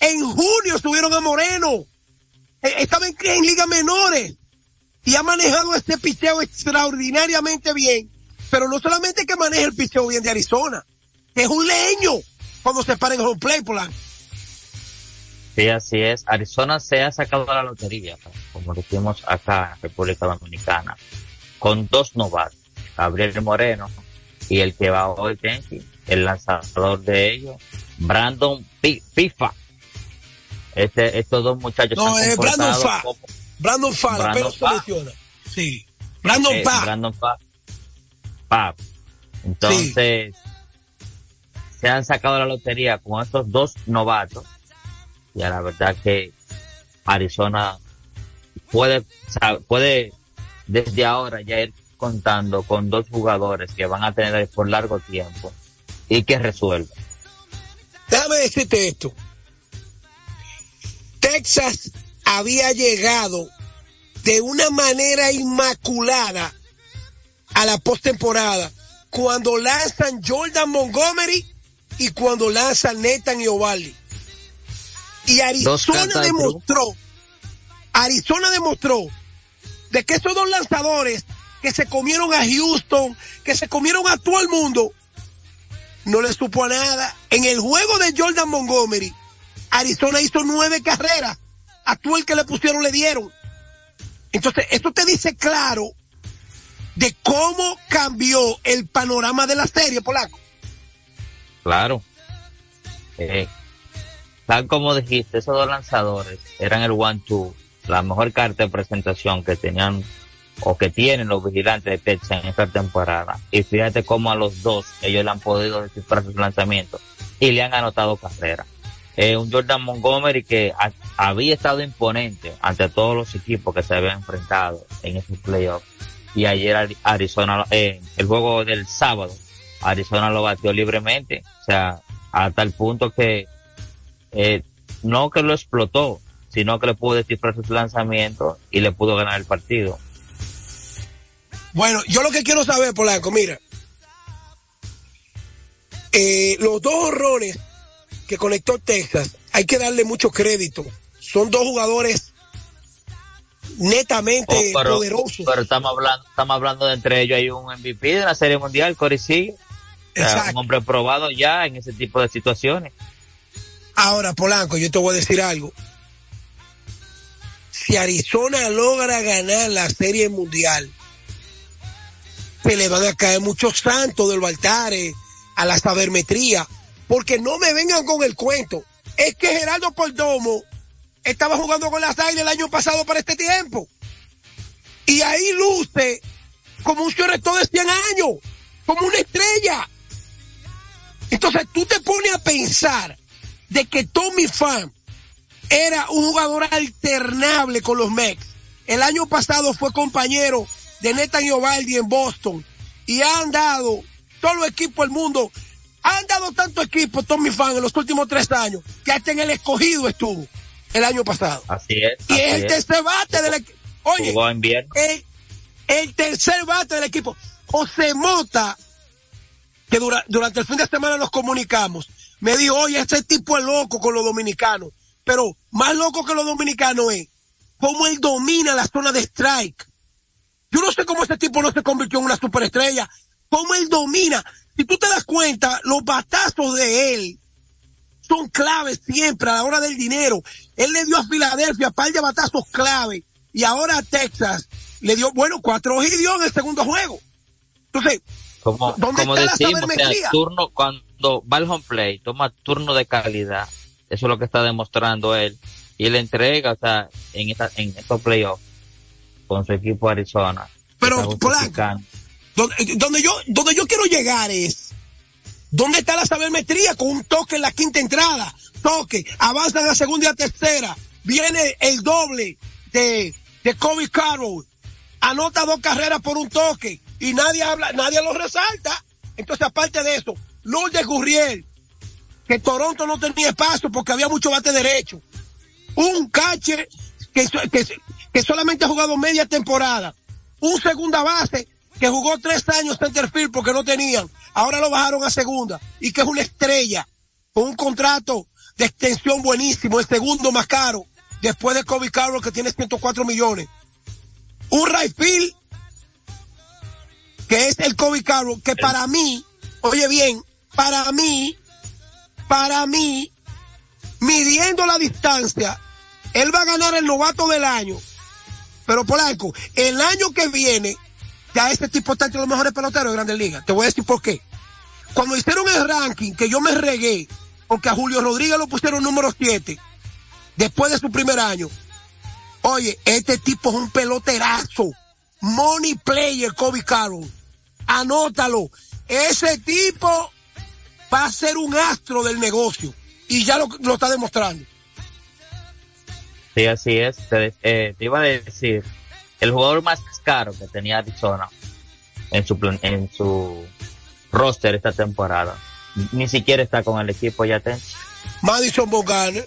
en junio subieron a Moreno, Eh, estaba en, en ligas menores y ha manejado este picheo extraordinariamente bien, pero no solamente que maneja el picheo bien de Arizona, es un leño cuando se para en home play, Polanco. Sí, así es. Arizona se ha sacado la lotería, como decimos acá en República Dominicana, con dos novatos, Gabriel Moreno y el que va hoy, Tenchi, el lanzador de ellos, Brandon Pi- Pifa. Este, estos dos muchachos No, se han es Brandon comportado Fa. como- Brandon Fa, Brandon Fa. lesiona. Sí. Brandon eh, Pa. Brandon Pa. Pa. Entonces, se han sacado la lotería con estos dos novatos. Y la verdad que Arizona puede, puede desde ahora ya ir contando con dos jugadores que van a tener por largo tiempo y que resuelven. Déjame decirte esto. Texas había llegado de una manera inmaculada a la postemporada cuando lanzan Jordan Montgomery y cuando lanzan Nathan Iovaldi. Y Arizona demostró, Arizona demostró de que esos dos lanzadores que se comieron a Houston, que se comieron a todo el mundo, no le supo a nada. En el juego de Jordan Montgomery, Arizona hizo nueve carreras. A todo el que le pusieron le dieron. Entonces, esto te dice claro de cómo cambió el panorama de la serie, Polaco. Claro. Eh, tal como dijiste, esos dos lanzadores eran el one-two, la mejor carta de presentación que tenían o que tienen los vigilantes de Texas en esta temporada. Y fíjate cómo a los dos ellos le han podido descifrar sus lanzamientos y le han anotado carrera. Eh, un Jordan Montgomery que ha- había estado imponente ante todos los equipos que se habían enfrentado en esos playoffs. Y ayer Ari- Arizona, eh, el juego del sábado, Arizona lo batió libremente, o sea, hasta el punto que eh, no que lo explotó, sino que le pudo descifrar sus lanzamientos y le pudo ganar el partido. Bueno, yo lo que quiero saber, Polanco, mira. Eh, los dos horrores que conectó Texas, hay que darle mucho crédito. Son dos jugadores netamente Oh, pero, poderosos. pero estamos hablando, estamos hablando de entre ellos hay un MVP de la Serie Mundial, Corey Seager. O sea, un hombre probado ya en ese tipo de situaciones. Ahora, Polanco, yo te voy a decir algo. Si Arizona logra ganar la Serie Mundial, se le van a caer muchos santos del altares a la sabermetría, porque no me vengan con el cuento. Es que Gerardo Perdomo estaba jugando con las águilas el año pasado para este tiempo. Y ahí luce como un rector de 100 años, como una estrella. Entonces tú te pones a pensar de que Tommy Pham era un jugador alternable con los Mex. el año pasado fue compañero de Netan Iovaldi en Boston y han dado todos los equipos del mundo, han dado tanto equipo, Tommy Fan, en los últimos tres años, que hasta en el escogido estuvo el año pasado. Así es. Y así es el tercer bate del equipo. Oye, el, el tercer bate del equipo. José Mota, que dura- durante el fin de semana nos comunicamos, me dijo, oye, este tipo es loco con los dominicanos, pero más loco que los dominicanos es cómo él domina la zona de strike. Yo no sé cómo ese tipo no se convirtió en una superestrella, cómo él domina. Si tú te das cuenta, los batazos de él son claves siempre a la hora del dinero. Él le dio a Filadelfia par de batazos clave y ahora a Texas le dio, bueno, cuatro y dio en el segundo juego. Entonces, Como, ¿Dónde como decimos, o sea, sabermetría? turno, cuando va al home play, toma turno de calidad. Eso es lo que está demostrando él. Y él entrega, o sea, en, esta, en estos playoffs con su equipo Arizona. Pero, Está justificando. donde, donde yo, donde yo quiero llegar es, ¿dónde está la sabermetría con un toque en la quinta entrada? Toque, avanza en la segunda y la tercera, viene el doble de, de Kobe Carroll, anota dos carreras por un toque y nadie habla, nadie lo resalta. Entonces, aparte de eso, Lourdes Gurriel, que Toronto no tenía espacio porque había mucho bate derecho. Un catcher que, que, que solamente ha jugado media temporada. Un segunda base que jugó tres años centerfield porque no tenían. Ahora lo bajaron a segunda. Y que es una estrella. Con un contrato de extensión buenísimo. El segundo más caro. Después de Kobe Carroll que tiene 104 millones. Un right field que es el Kobe Carroll, que para mí, oye bien, para mí, para mí, midiendo la distancia, él va a ganar el novato del año. Pero Polanco, el año que viene, ya este tipo está entre los mejores peloteros de Grandes Ligas. Te voy a decir por qué. Cuando hicieron el ranking, que yo me regué, porque a Julio Rodríguez lo pusieron número 7, después de su primer año. Oye, este tipo es un peloterazo. Money player, Kobe Carroll. Anótalo. Ese tipo va a ser un astro del negocio. Y ya lo, lo está demostrando. Sí, así es. Te, eh, te iba a decir, el jugador más caro que tenía Arizona en su, en su roster esta temporada, ni siquiera está con el equipo ya. Ten. Madison Bogane.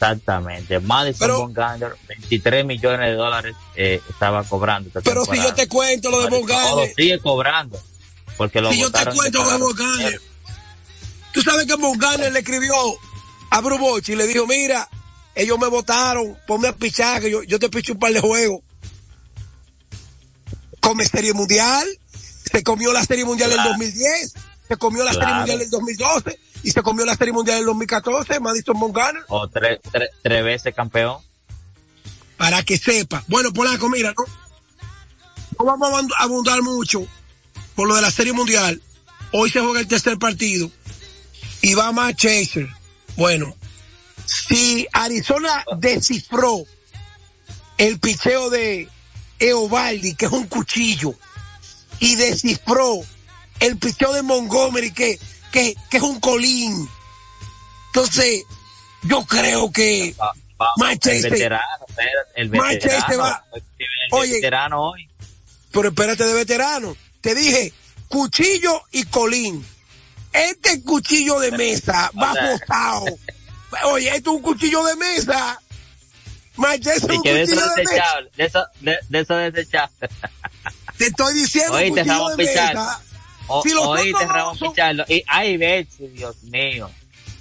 Exactamente. Madison Pero- Bumgarner, 23 millones de dólares eh, estaba cobrando. Pero si yo te cuento lo de No, lo Bogane, sigue cobrando. Porque lo si yo te cuento lo de. Bogane, tú sabes que Bogane le escribió a Brubochi y le dijo, mira, ellos me votaron, ponme a pichar, que yo, yo te picho un par de juegos. Come Serie Mundial, se comió la Serie Mundial en Claro. 2010, se comió la Serie. Mundial en 2012 y se comió la Serie Mundial en 2014, Madison Bogane. O tres, tres, tres veces campeón. para que sepa. Bueno, Polanco, mira, no, no vamos a abund- abundar mucho por lo de la Serie Mundial. Hoy se juega el tercer partido y va más Chaser. Bueno, si Arizona descifró el picheo de Eovaldi, que es un cuchillo, y descifró el picheo de Montgomery, que, que, que es un colín. Entonces, yo creo que Vamos, el Manchester- veterano, espérate, el Manchester veterano. va- el Oye. veterano hoy. pero espérate de veterano. Te dije, cuchillo y colín. Este cuchillo de mesa va botado. Oye, esto es un cuchillo de mesa. Manchester es un que de eso cuchillo de mesa. desechable, de eso, de, de eso desechable. Te estoy diciendo Oíste, cuchillo de Pichardo. mesa. O, Si los oíste, Ramón son- Pichardo. Y, ay, Betsy, Dios mío.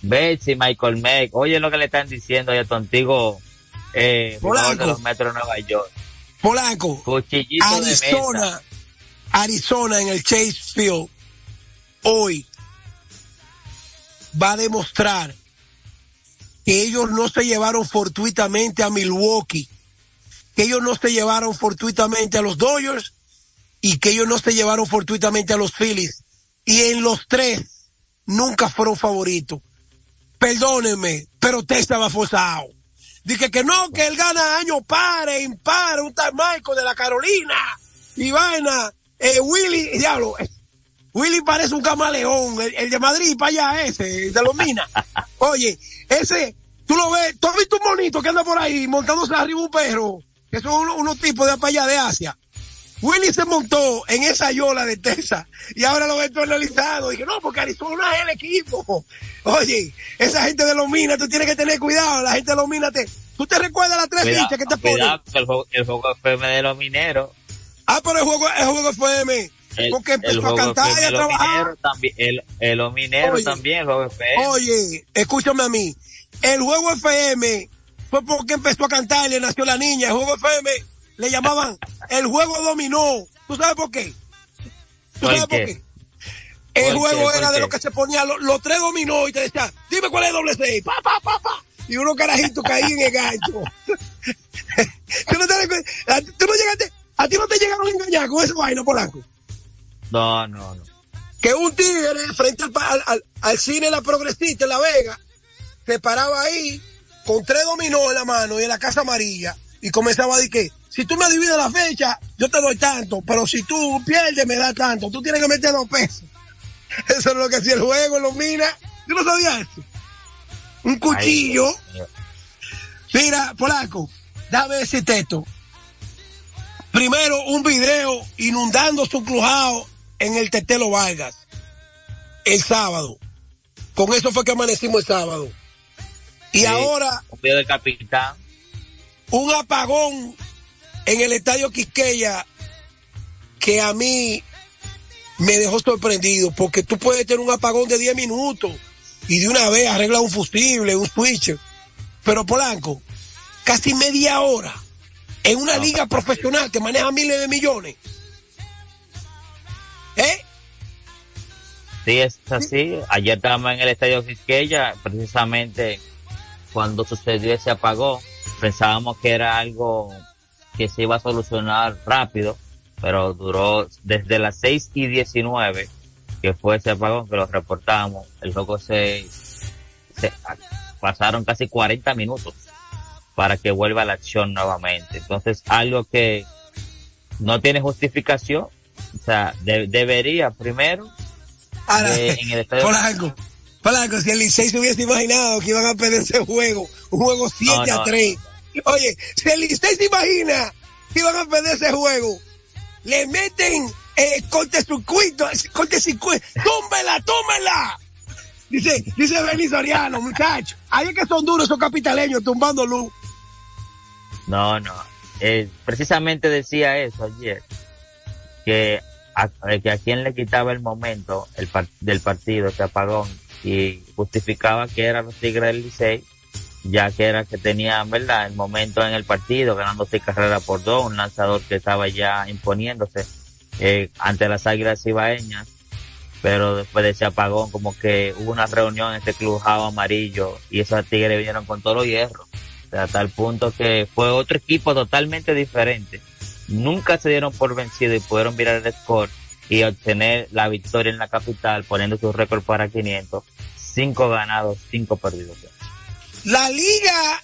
Betsy, Michael Meck. Oye lo que le están diciendo a tu antiguo eh, jugador de Polanco. los Metros de Nueva York. Polanco, Cuchillito de Arizona, mesa. Arizona en el Chase Field hoy va a demostrar que ellos no se llevaron fortuitamente a Milwaukee, que ellos no se llevaron fortuitamente a los Dodgers y que ellos no se llevaron fortuitamente a los Phillies. Y en los tres nunca fueron favoritos. Perdónenme, pero usted estaba forzado. Dije que no, que él gana año pare, impar, un tal Michael de la Carolina. Y vaina, eh, Willy, diablo, eh, Willy parece un camaleón, el, el de Madrid para allá ese, el de los minas. Oye, ese, tú lo ves, tú has visto un monito que anda por ahí montándose arriba un perro. que son unos, unos tipos de allá de Asia. Willy se montó en esa yola de Texas y ahora lo ven analizado. Dije, no, porque Arizona es el equipo. Oye, esa gente de los minas, tú tienes que tener cuidado, la gente de los minas te... ¿Tú te recuerdas las tres Cuidado, fichas que te ponen? cuidado, que el juego, el juego FM de los mineros. Ah, pero el juego, el juego FM. El, porque el empezó a cantar y a trabajar. también, el, el los mineros Oye. también, el juego FM. Oye, escúchame a mí. El juego FM fue porque empezó a cantar y le nació la niña. El juego FM le llamaban el juego dominó. ¿Tú sabes por qué? ¿Tú ¿Por sabes por qué? El ¿Por juego era ¿Por de los que se ponían los, los tres dominó y te decían, dime cuál es doble seis. Pa, pa, pa, pa. Y unos carajitos caían en el gancho. ¿Tú, no te, llegaste, a ti no te llegaron a engañar con esa vaina, Polanco. No, no, no. que un tigre frente al, al- al cine La Progresista en La Vega se paraba ahí con tres dominó en la mano y en la casa amarilla y comenzaba a decir que si tú me divides la fecha, yo te doy tanto, pero si tú pierdes, me da tanto. Tú tienes que meter dos pesos. Eso es lo que hacía el juego en los minas. Yo no sabía eso. Un cuchillo. Mira, Polaco, dame decirte esto. Primero, un video inundando su crujado en el Tetelo Vargas. El sábado. Con eso fue que amanecimos el sábado. Y Sí, ahora, Un video del capitán. un apagón en el estadio Quisqueya que a mí me dejó sorprendido porque tú puedes tener un apagón de 10 minutos y de una vez arregla un fusible, un switcher. Pero Polanco, casi media hora en una liga profesional que maneja miles de millones. ¿Eh? Sí, es así. Ayer estábamos en el estadio Quisqueya, precisamente cuando sucedió ese apagón. Pensábamos que era algo que se iba a solucionar rápido, pero duró desde las 6 y 19, que fue ese apagón que lo reportamos. El juego se, se pasaron casi 40 minutos para que vuelva a la acción nuevamente. Entonces, algo que no tiene justificación, o sea, de- debería primero Ahora, de- en el estadio Polanco, Polanco, si el Licey se hubiese imaginado que iban a perder ese juego, un juego 7 No, no. a 3. Oye, si el Licey se imagina que iban a perder ese juego, le meten eh, cortecircuito, cortecircuito, tómela, tómela. Dice, dice Benny Soriano, muchacho, ahí es que son duros esos capitaleños tumbando luz. No, no. Eh, precisamente decía eso ayer, que a, eh, que a quien le quitaba el momento el par- del partido, ese apagón, y justificaba que eran los Tigres del Licey, ya que era que tenían, ¿verdad?, el momento en el partido, ganando seis carreras por dos, un lanzador que estaba ya imponiéndose eh, ante las Águilas Ibaeñas, pero después de ese apagón, como que hubo una reunión en este club amarillo, y esos Tigres vinieron con todos los hierros. O sea, a tal punto que fue otro equipo totalmente diferente. Nunca se dieron por vencido y pudieron virar el score y obtener la victoria en la capital, poniendo su récord para 500. Cinco ganados, cinco perdidos. La liga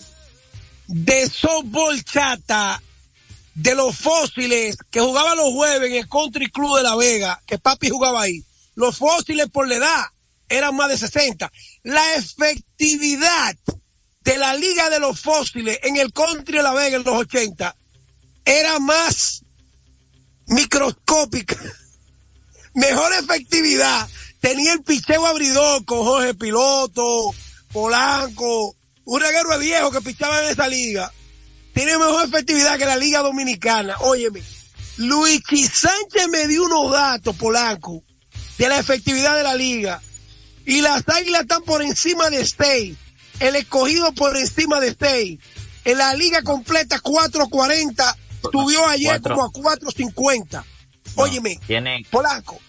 de softball chata de los fósiles que jugaba los jueves en el Country Club de La Vega, que papi jugaba ahí. Los fósiles por la edad eran más de 60. La efectividad de la liga de los fósiles en el Country de La Vega en los 80 era más microscópica. Mejor efectividad. Tenía el picheo abridor con Jorge Piloto, Polanco, un reguero viejo que pichaba en esa liga. Tiene mejor efectividad que la liga dominicana. Óyeme, Luigi Sánchez me dio unos datos, Polanco, de la efectividad de la liga. Y las águilas están por encima de State. El escogido por encima de State. En la liga completa 440 subió ayer como a 450. Óyeme, Tienen, Polanco.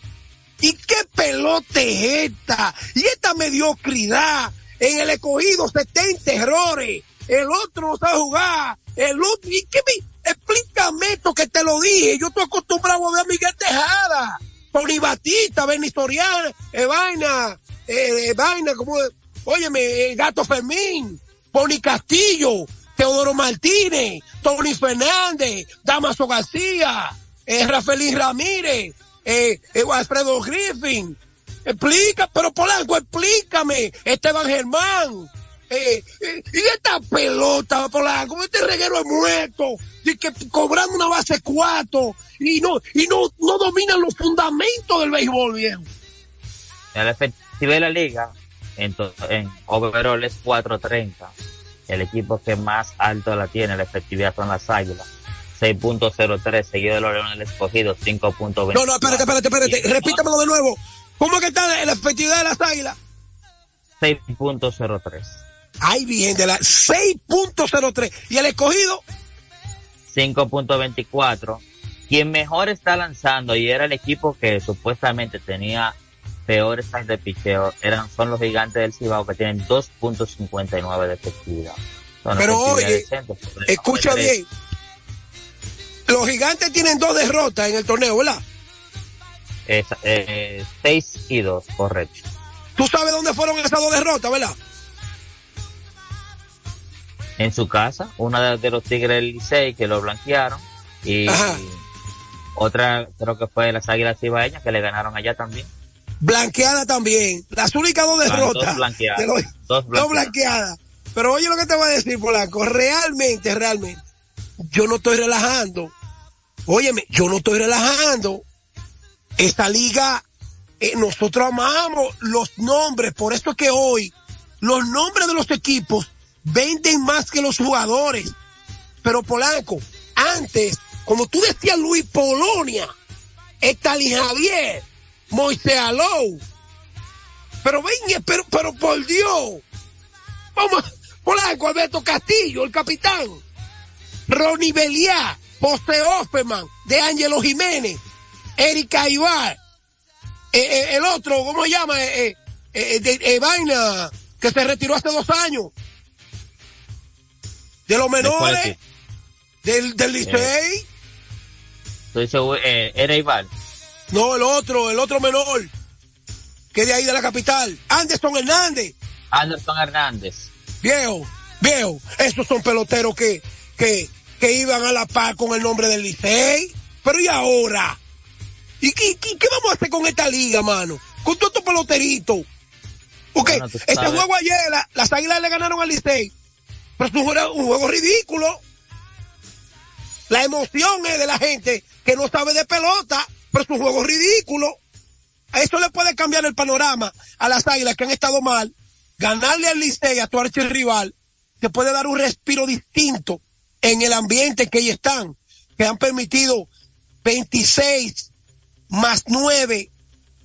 ¿Y qué pelote es esta? Y esta mediocridad. En el escogido 70 errores. El otro no sabe jugar. El otro. ¿Y qué me.? Explícame esto que te lo dije. Yo estoy acostumbrado a ver a Miguel Tejada. Tony Batista, Benny Soriano, eh, Vaina, eh, eh, Vaina, como. Óyeme, eh, Gato Fermín, Pony Castillo, Teodoro Martínez, Tony Fernández, Damaso García, eh, Rafaelín Ramírez, eh, eh, Alfredo Griffin. Explica, pero Polanco, explícame. Esteban Germán, eh, eh, y esta pelota, Polanco, este reguero es muerto, y que cobrando una base cuatro, y no, y no, no dominan los fundamentos del béisbol, viejo. El efectivo de la liga en, en overall es 4.30. El equipo que más alto la tiene, la efectividad son las Águilas. 6.03, seguido de los Leones del Escogido, 5.20. No, no, espérate, espérate, espérate, repítamelo de nuevo. ¿Cómo que está la efectividad de las águilas? 6.03. Ay, bien, de la 6.03. ¿Y el escogido? 5.24. Quien mejor está lanzando y era el equipo que supuestamente tenía peores times de picheo eran son los gigantes del Cibao que tienen 2.59 de efectividad. Son Pero oye, Escucha bien. Los gigantes tienen dos derrotas en el torneo, ¿verdad? Es, eh, 6 y 2, correcto. Tú sabes dónde fueron esas dos derrotas, ¿verdad? En su casa, una de, los Tigres del Licey que lo blanquearon y otra creo que fue las Águilas Cibaeñas que le ganaron allá también. Blanqueada también. Las únicas dos derrotas. dos blanqueadas. Dos blanqueadas. Pero oye lo que te voy a decir, Polanco. Realmente, realmente. Yo no estoy relajando. Óyeme, yo no estoy relajando. Esta liga, eh, nosotros amamos los nombres. Por eso es que hoy los nombres de los equipos venden más que los jugadores. Pero Polanco, antes, como tú decías Luis Polonia, Estalí Javier, Moisés Alou. Pero ven, pero, pero por Dios. Vamos, Polanco, Alberto Castillo, el capitán. Ronnie Beliá, José Offerman, De Angelo Jiménez, Erika Ibar, eh, eh, el otro, ¿cómo se llama? Eh, eh, eh, de- eh, Vaina, que se retiró hace dos años. De los menores, del, del Licey. Estoy seguro, eh, era Ibar. No, el otro, el otro menor. Que de ahí de la capital. Anderson Hernández. Anderson Hernández. Viejo, viejo. Esos son peloteros que, que, que iban a la par con el nombre del Licey. Pero ¿y ahora? ¿Y qué, qué, qué vamos a hacer con esta liga, mano? Con todos estos peloteritos. Porque Bueno, este juego ayer, la- las águilas le ganaron al Licey. Pero es un juego, un juego ridículo. La emoción es de la gente que no sabe de pelota, pero es un juego ridículo. A eso le puede cambiar el panorama a las águilas que han estado mal. Ganarle al Licey, a tu archirrival, te puede dar un respiro distinto en el ambiente que ellos están, que han permitido 26 más 9.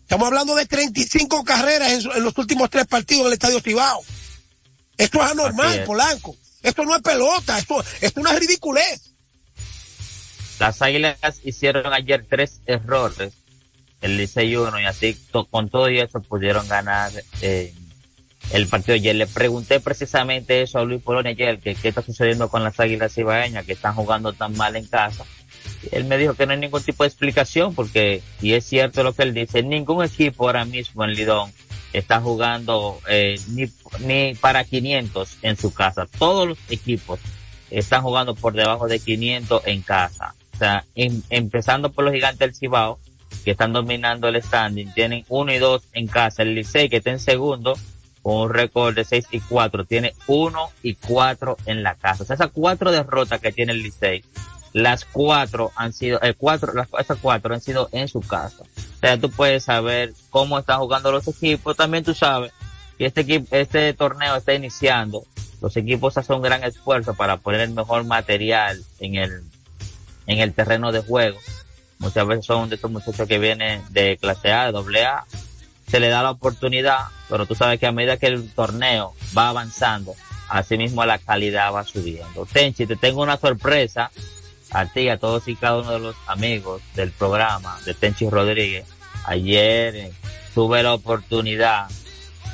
Estamos hablando de 35 carreras en, en los últimos tres partidos del Estadio Cibao. Esto es anormal, es. Polanco. Esto no es pelota, esto, esto es una ridiculez. Las Águilas hicieron ayer tres errores, el Licey uno, y así to- con todo y eso pudieron ganar eh, el partido ayer. Le pregunté precisamente eso a Luis Polonia ayer, que qué está sucediendo con las Águilas Ibaeñas, que están jugando tan mal en casa. Él me dijo que no hay ningún tipo de explicación, porque, y es cierto lo que él dice, ningún equipo ahora mismo en Lidón está jugando eh, ni, ni para 500 en su casa. Todos los equipos están jugando por debajo de 500 en casa. O sea, em- empezando por los gigantes del Cibao, que están dominando el standing, tienen uno y dos en casa. El Licey, que está en segundo, con un récord de 6 y 4, tiene uno y cuatro en la casa. O sea, esas cuatro derrotas que tiene el Licey, las cuatro han sido, eh, cuatro, las, esas cuatro han sido en su casa. O sea, tú puedes saber cómo están jugando los equipos. También tú sabes que este equipo, este torneo está iniciando. Los equipos hacen un gran esfuerzo para poner el mejor material en el, en el terreno de juego. Muchas veces son de estos muchachos que vienen de clase A, de doble A. Se le da la oportunidad, pero tú sabes que a medida que el torneo va avanzando, así mismo la calidad va subiendo. Tenchi, te tengo una sorpresa a ti, y a todos y cada uno de los amigos del programa de Tenchi Rodríguez. Ayer eh, tuve la oportunidad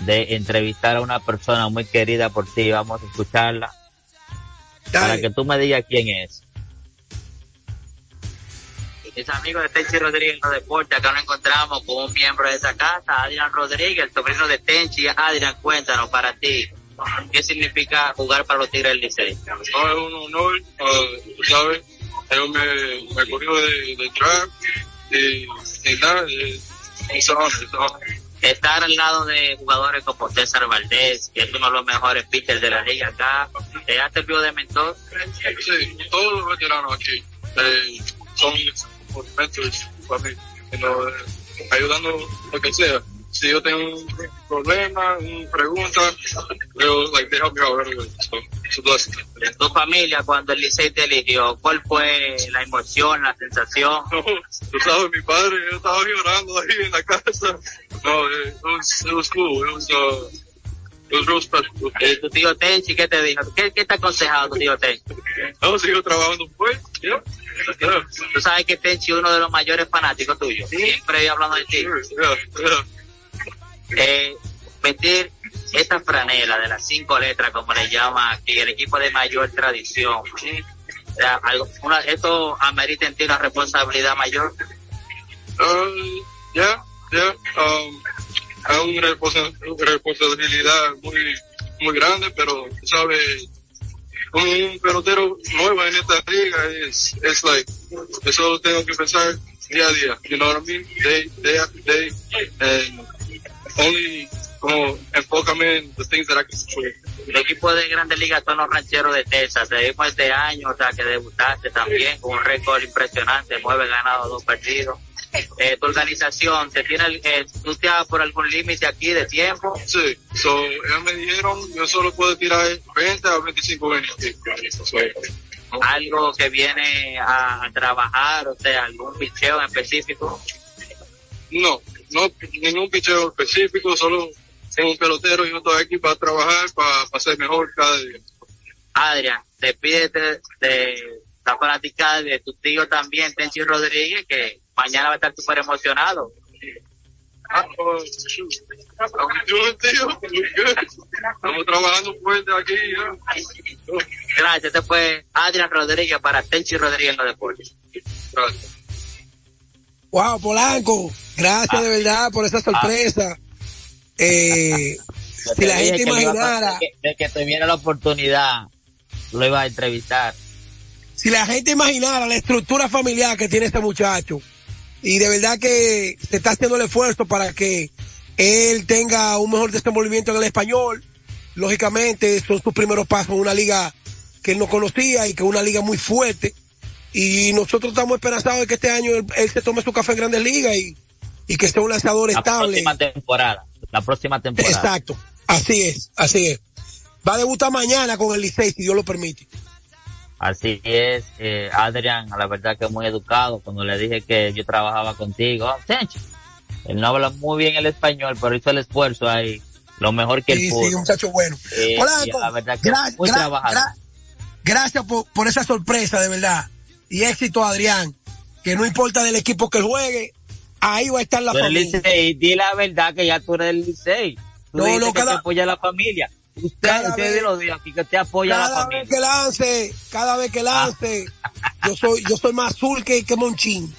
de entrevistar a una persona muy querida por ti. Vamos a escucharla para que tú me digas quién es. Mis amigos de Tenchi Rodríguez en los deportes, acá nos encontramos con un miembro de esa casa, Adrián Rodríguez, el sobrino de Tenchi. Adrián, cuéntanos para ti, ¿qué significa jugar para los Tigres del Licey? No, es un honor, uh, tú sabes, ellos me, me cogió de, de track y, y nada, y, an honor. estar al lado de jugadores como César Valdés, que es uno de los mejores pitchers de la liga acá, ¿te ha servido de mentor? Sí, todos los veteranos aquí eh, son mentores para mí, eh, ayudando lo que sea. Si yo tengo un problema, una pregunta, yo, like, they help me out away. So, it's a blessing. Tu familia, cuando el Licey te eligió, ¿cuál fue la emoción, la sensación? Tú sabes, mi padre, yo estaba llorando ahí en la casa. No, eh, it was, it was cool. It was, uh, it was real special. Eh, tu tío Tenchi, ¿qué te dijo? ¿Qué, qué te ha aconsejado tu tío Tenchi? No, sigo trabajando pues, yeah. Yeah. Tú sabes que Tenchi es uno de los mayores fanáticos tuyos. Siempre hablando de ti. Yeah. Eh, vestir esta franela de las cinco letras, como le llama aquí, el equipo de mayor tradición. Algo- una- esto amerita en ti una responsabilidad mayor. Uh, yeah, yeah. Um, es una responsa- responsabilidad muy, muy grande, pero, ¿sabes? Un pelotero nuevo en esta liga es, es like, eso tengo que pensar día a día, you know what I mean? Day, day day, and only, como, enfócame en the things that I can control. El equipo de Grandes Ligas son los rancheros de Texas. Te vimos este año, o sea, que debutaste también con un récord impresionante, nueve ganados, dos perdidos. Eh, tu organización, ¿te tiene, eh, tú te has por algún límite aquí de tiempo? Sí, so, ellos me dijeron, yo solo puedo tirar 20 a 25 innings. So, Algo que viene a, a trabajar, o sea, algún picheo en específico. No, no, ningún picheo específico, solo un pelotero y otro aquí para trabajar, para, ser mejor cada día. Adrián, despídete de la fanaticada de tu tío también, Tenchi Rodríguez, que mañana va a estar súper emocionado. Ah, oh, tío? Estamos trabajando fuerte aquí. ya. Gracias, este fue Adrián Rodríguez para Tenchi Rodríguez en los deportes. Gracias. Wow, Polanco, gracias de verdad por esa sorpresa. Eh, Yo si la gente imaginara, de que, de que te la oportunidad, lo iba a entrevistar. si la gente imaginara la estructura familiar que tiene este muchacho, y de verdad que se está haciendo el esfuerzo para que él tenga un mejor desenvolvimiento en el español, lógicamente son sus primeros pasos en una liga que él no conocía y que es una liga muy fuerte. Y nosotros estamos esperanzados de que este año él, él se tome su café en grandes ligas y, y que sea un lanzador La estable. próxima temporada. La próxima temporada. Exacto, así es, así es. Va a debutar mañana con el Licey, si Dios lo permite. Así es, eh, Adrián, la verdad que muy educado. Cuando le dije que yo trabajaba contigo, "Oh, Tenchi". él no habla muy bien el español, pero hizo el esfuerzo ahí, lo mejor que Sí, él pudo. sí, un muchacho bueno. Eh, y la verdad que gra- muy gra- trabajado. gra- gracias por, por esa sorpresa, de verdad. Y éxito, Adrián. Que no importa del equipo que juegue, ahí va a estar la Tú familia. Licey, di la verdad que ya tú eres el Licey. Tú No, no, que cada- te apoya la familia. Usted, cada usted vez- lo dijo aquí que te apoya la Cada familia. vez que lance, cada vez que lance, yo soy, yo soy más azul que, que Monchín.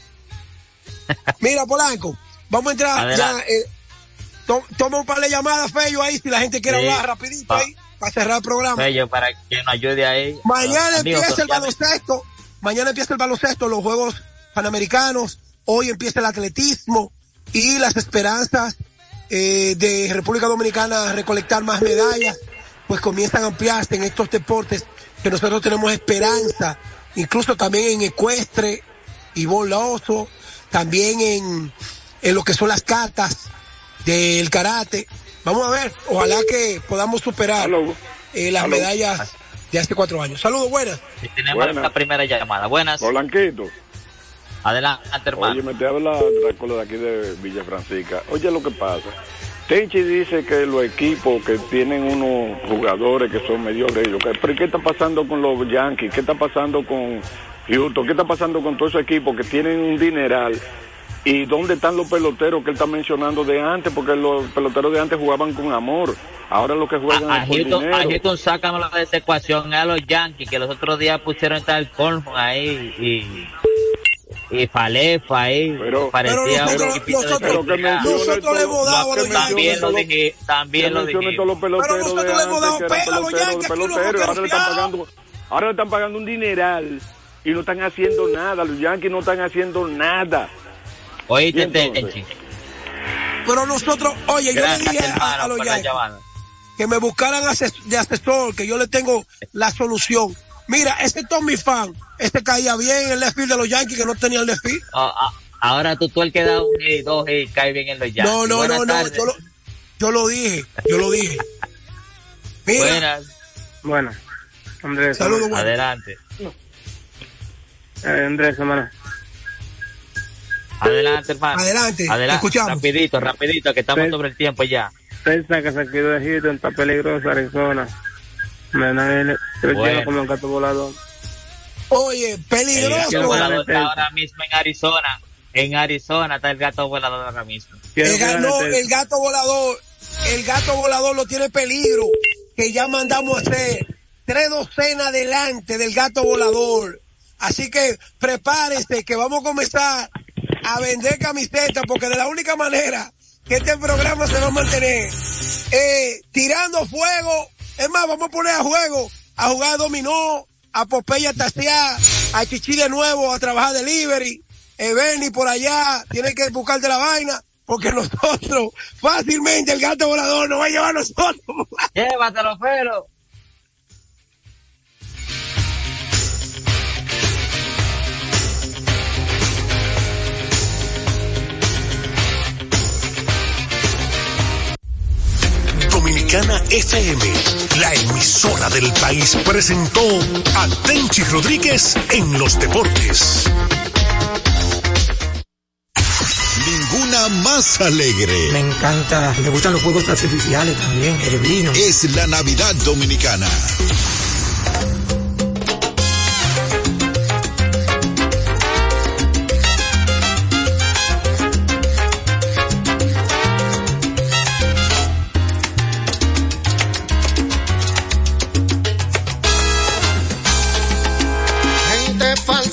Mira, Polanco, vamos a entrar ya. eh, to- toma un par de llamadas, Fello, ahí, si la gente quiere Sí. hablar rapidito Va. ahí, para cerrar el programa. Bello, para que nos ayude ahí. Mañana Amigos, empieza el baloncesto. Mañana empieza el baloncesto, los Juegos Panamericanos. Hoy empieza el atletismo y las esperanzas eh, de República Dominicana a recolectar más medallas, pues comienzan a ampliarse en estos deportes que nosotros tenemos esperanza, incluso también en ecuestre y oso, también en, en lo que son las cartas del karate. Vamos a ver, ojalá que podamos superar eh, las medallas de hace cuatro años. Saludos, buenas. Sí, tenemos Buenas. la primera llamada. Buenas. Blanquito. Adelante, hermano. Oye, me te habla Drácula de aquí de Villa Francisca. Oye, lo que pasa. Tenchi dice que los equipos que tienen unos jugadores que son mediocres, ellos, que- pero ¿qué está pasando con los Yankees? ¿Qué está pasando con Houston? ¿Qué está pasando con todos esos equipos que tienen un dineral? ¿Y dónde están los peloteros que él está mencionando de antes? Porque los peloteros de antes jugaban con amor. Ahora los que juegan A es por Houston, a dinero. Houston sácamelo de esa ecuación a los Yankees que los otros días pusieron tal Colfon ahí y y Falefa ahí parecía pero un nosotros- equipito de nosotros- tercera. nosotros le hemos dado a los también lo dije también lo nosotros le hemos dado pela a los Yankees, peloteros, ahora le están pagando, ahora le están pagando un dineral y no están haciendo nada, los Yankees no están haciendo nada. Oíste, Tenchi. Pero nosotros, oye, yo le dije a, hermano, a los llamada. que me buscaran ases- de asesor, que yo le tengo la solución. Mira, ese Tommy Fan, este caía bien en el left field de los Yankees que no tenía el left field. Ah, ah, ahora tú, tú el que da un y dos y cae bien en los Yankees. No, no, Buenas no, no, yo lo, yo lo dije, yo lo dije. Mira, Buenas. Buenas. Andrés. Saludos. Adelante. Eh, Andrés, hermano. Adelante, hermano. Adelante, te Adelante. escuchamos. Rapidito, rapidito, que estamos sobre el tiempo ya. Texas que se quedó de Houston, está peligroso Arizona. Me creciendo Bueno. como un gato volador. oye, El peligroso. volador está ahora mismo en Arizona. En Arizona está el gato volador ahora mismo. El, ga- no, el gato volador, el gato volador lo tiene peligro, que ya mandamos a hacer tres docenas delante del gato volador. Así que prepárese que vamos a comenzar a vender camisetas porque de la única manera que este programa se va a mantener eh, tirando fuego. Es más, vamos a poner a juego, a jugar dominó, a Popeye a tasear, a Chichi de nuevo a trabajar delivery. Eh, Benny por allá, tiene que buscarte la vaina, porque nosotros, fácilmente el gato volador nos va a llevar a nosotros. Llévatelo, pero. Dominicana FM, la emisora del país, presentó a Tenchi Rodríguez en los deportes. Ninguna más alegre. Me encanta, me gustan los juegos artificiales también, el vino. Es la Navidad Dominicana.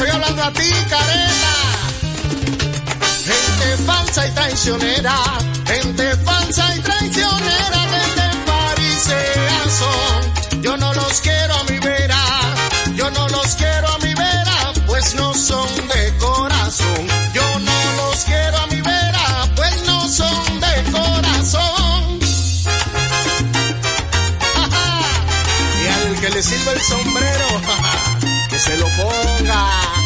estoy hablando a ti, careta. Gente falsa y traicionera, gente falsa y traicionera, gente farisea son. Yo no los quiero a mi vera, yo no los quiero a mi vera, pues no son de corazón. Yo no los quiero a mi vera, pues no son de corazón. y al que le sirva el sombrero, que se lo ponga.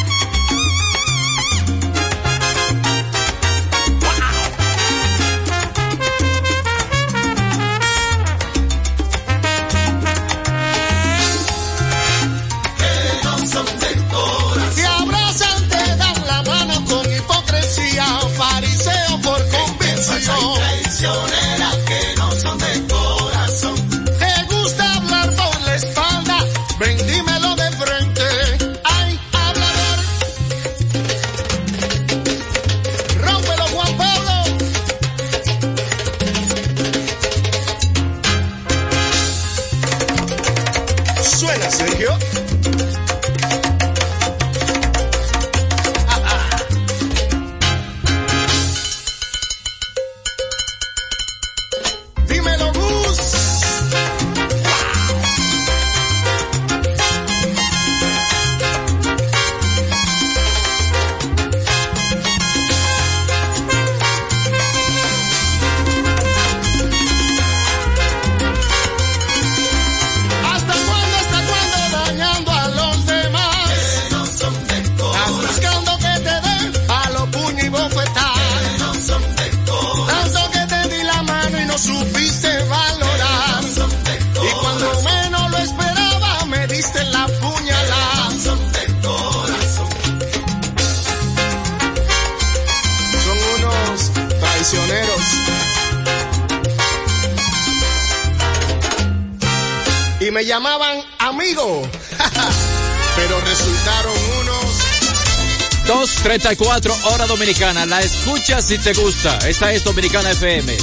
2.34 hora dominicana. La escuchas si te gusta. Esta es Dominicana FM.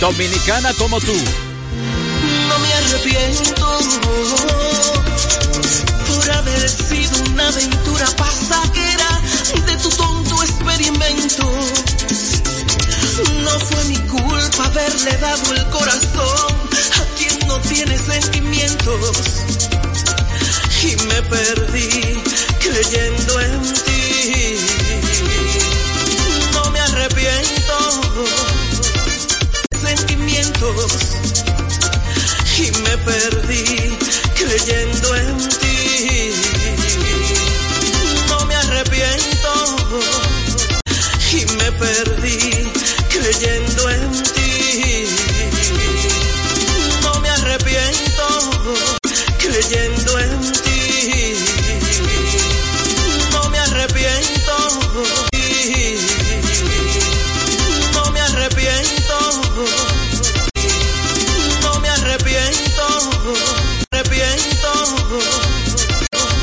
Dominicana como tú. No me arrepiento por haber sido una aventura pasajera de tu tonto experimento. No fue mi culpa haberle dado el corazón a quien no tiene sentimientos. Y me perdí creyendo en ti. y me perdí creyendo en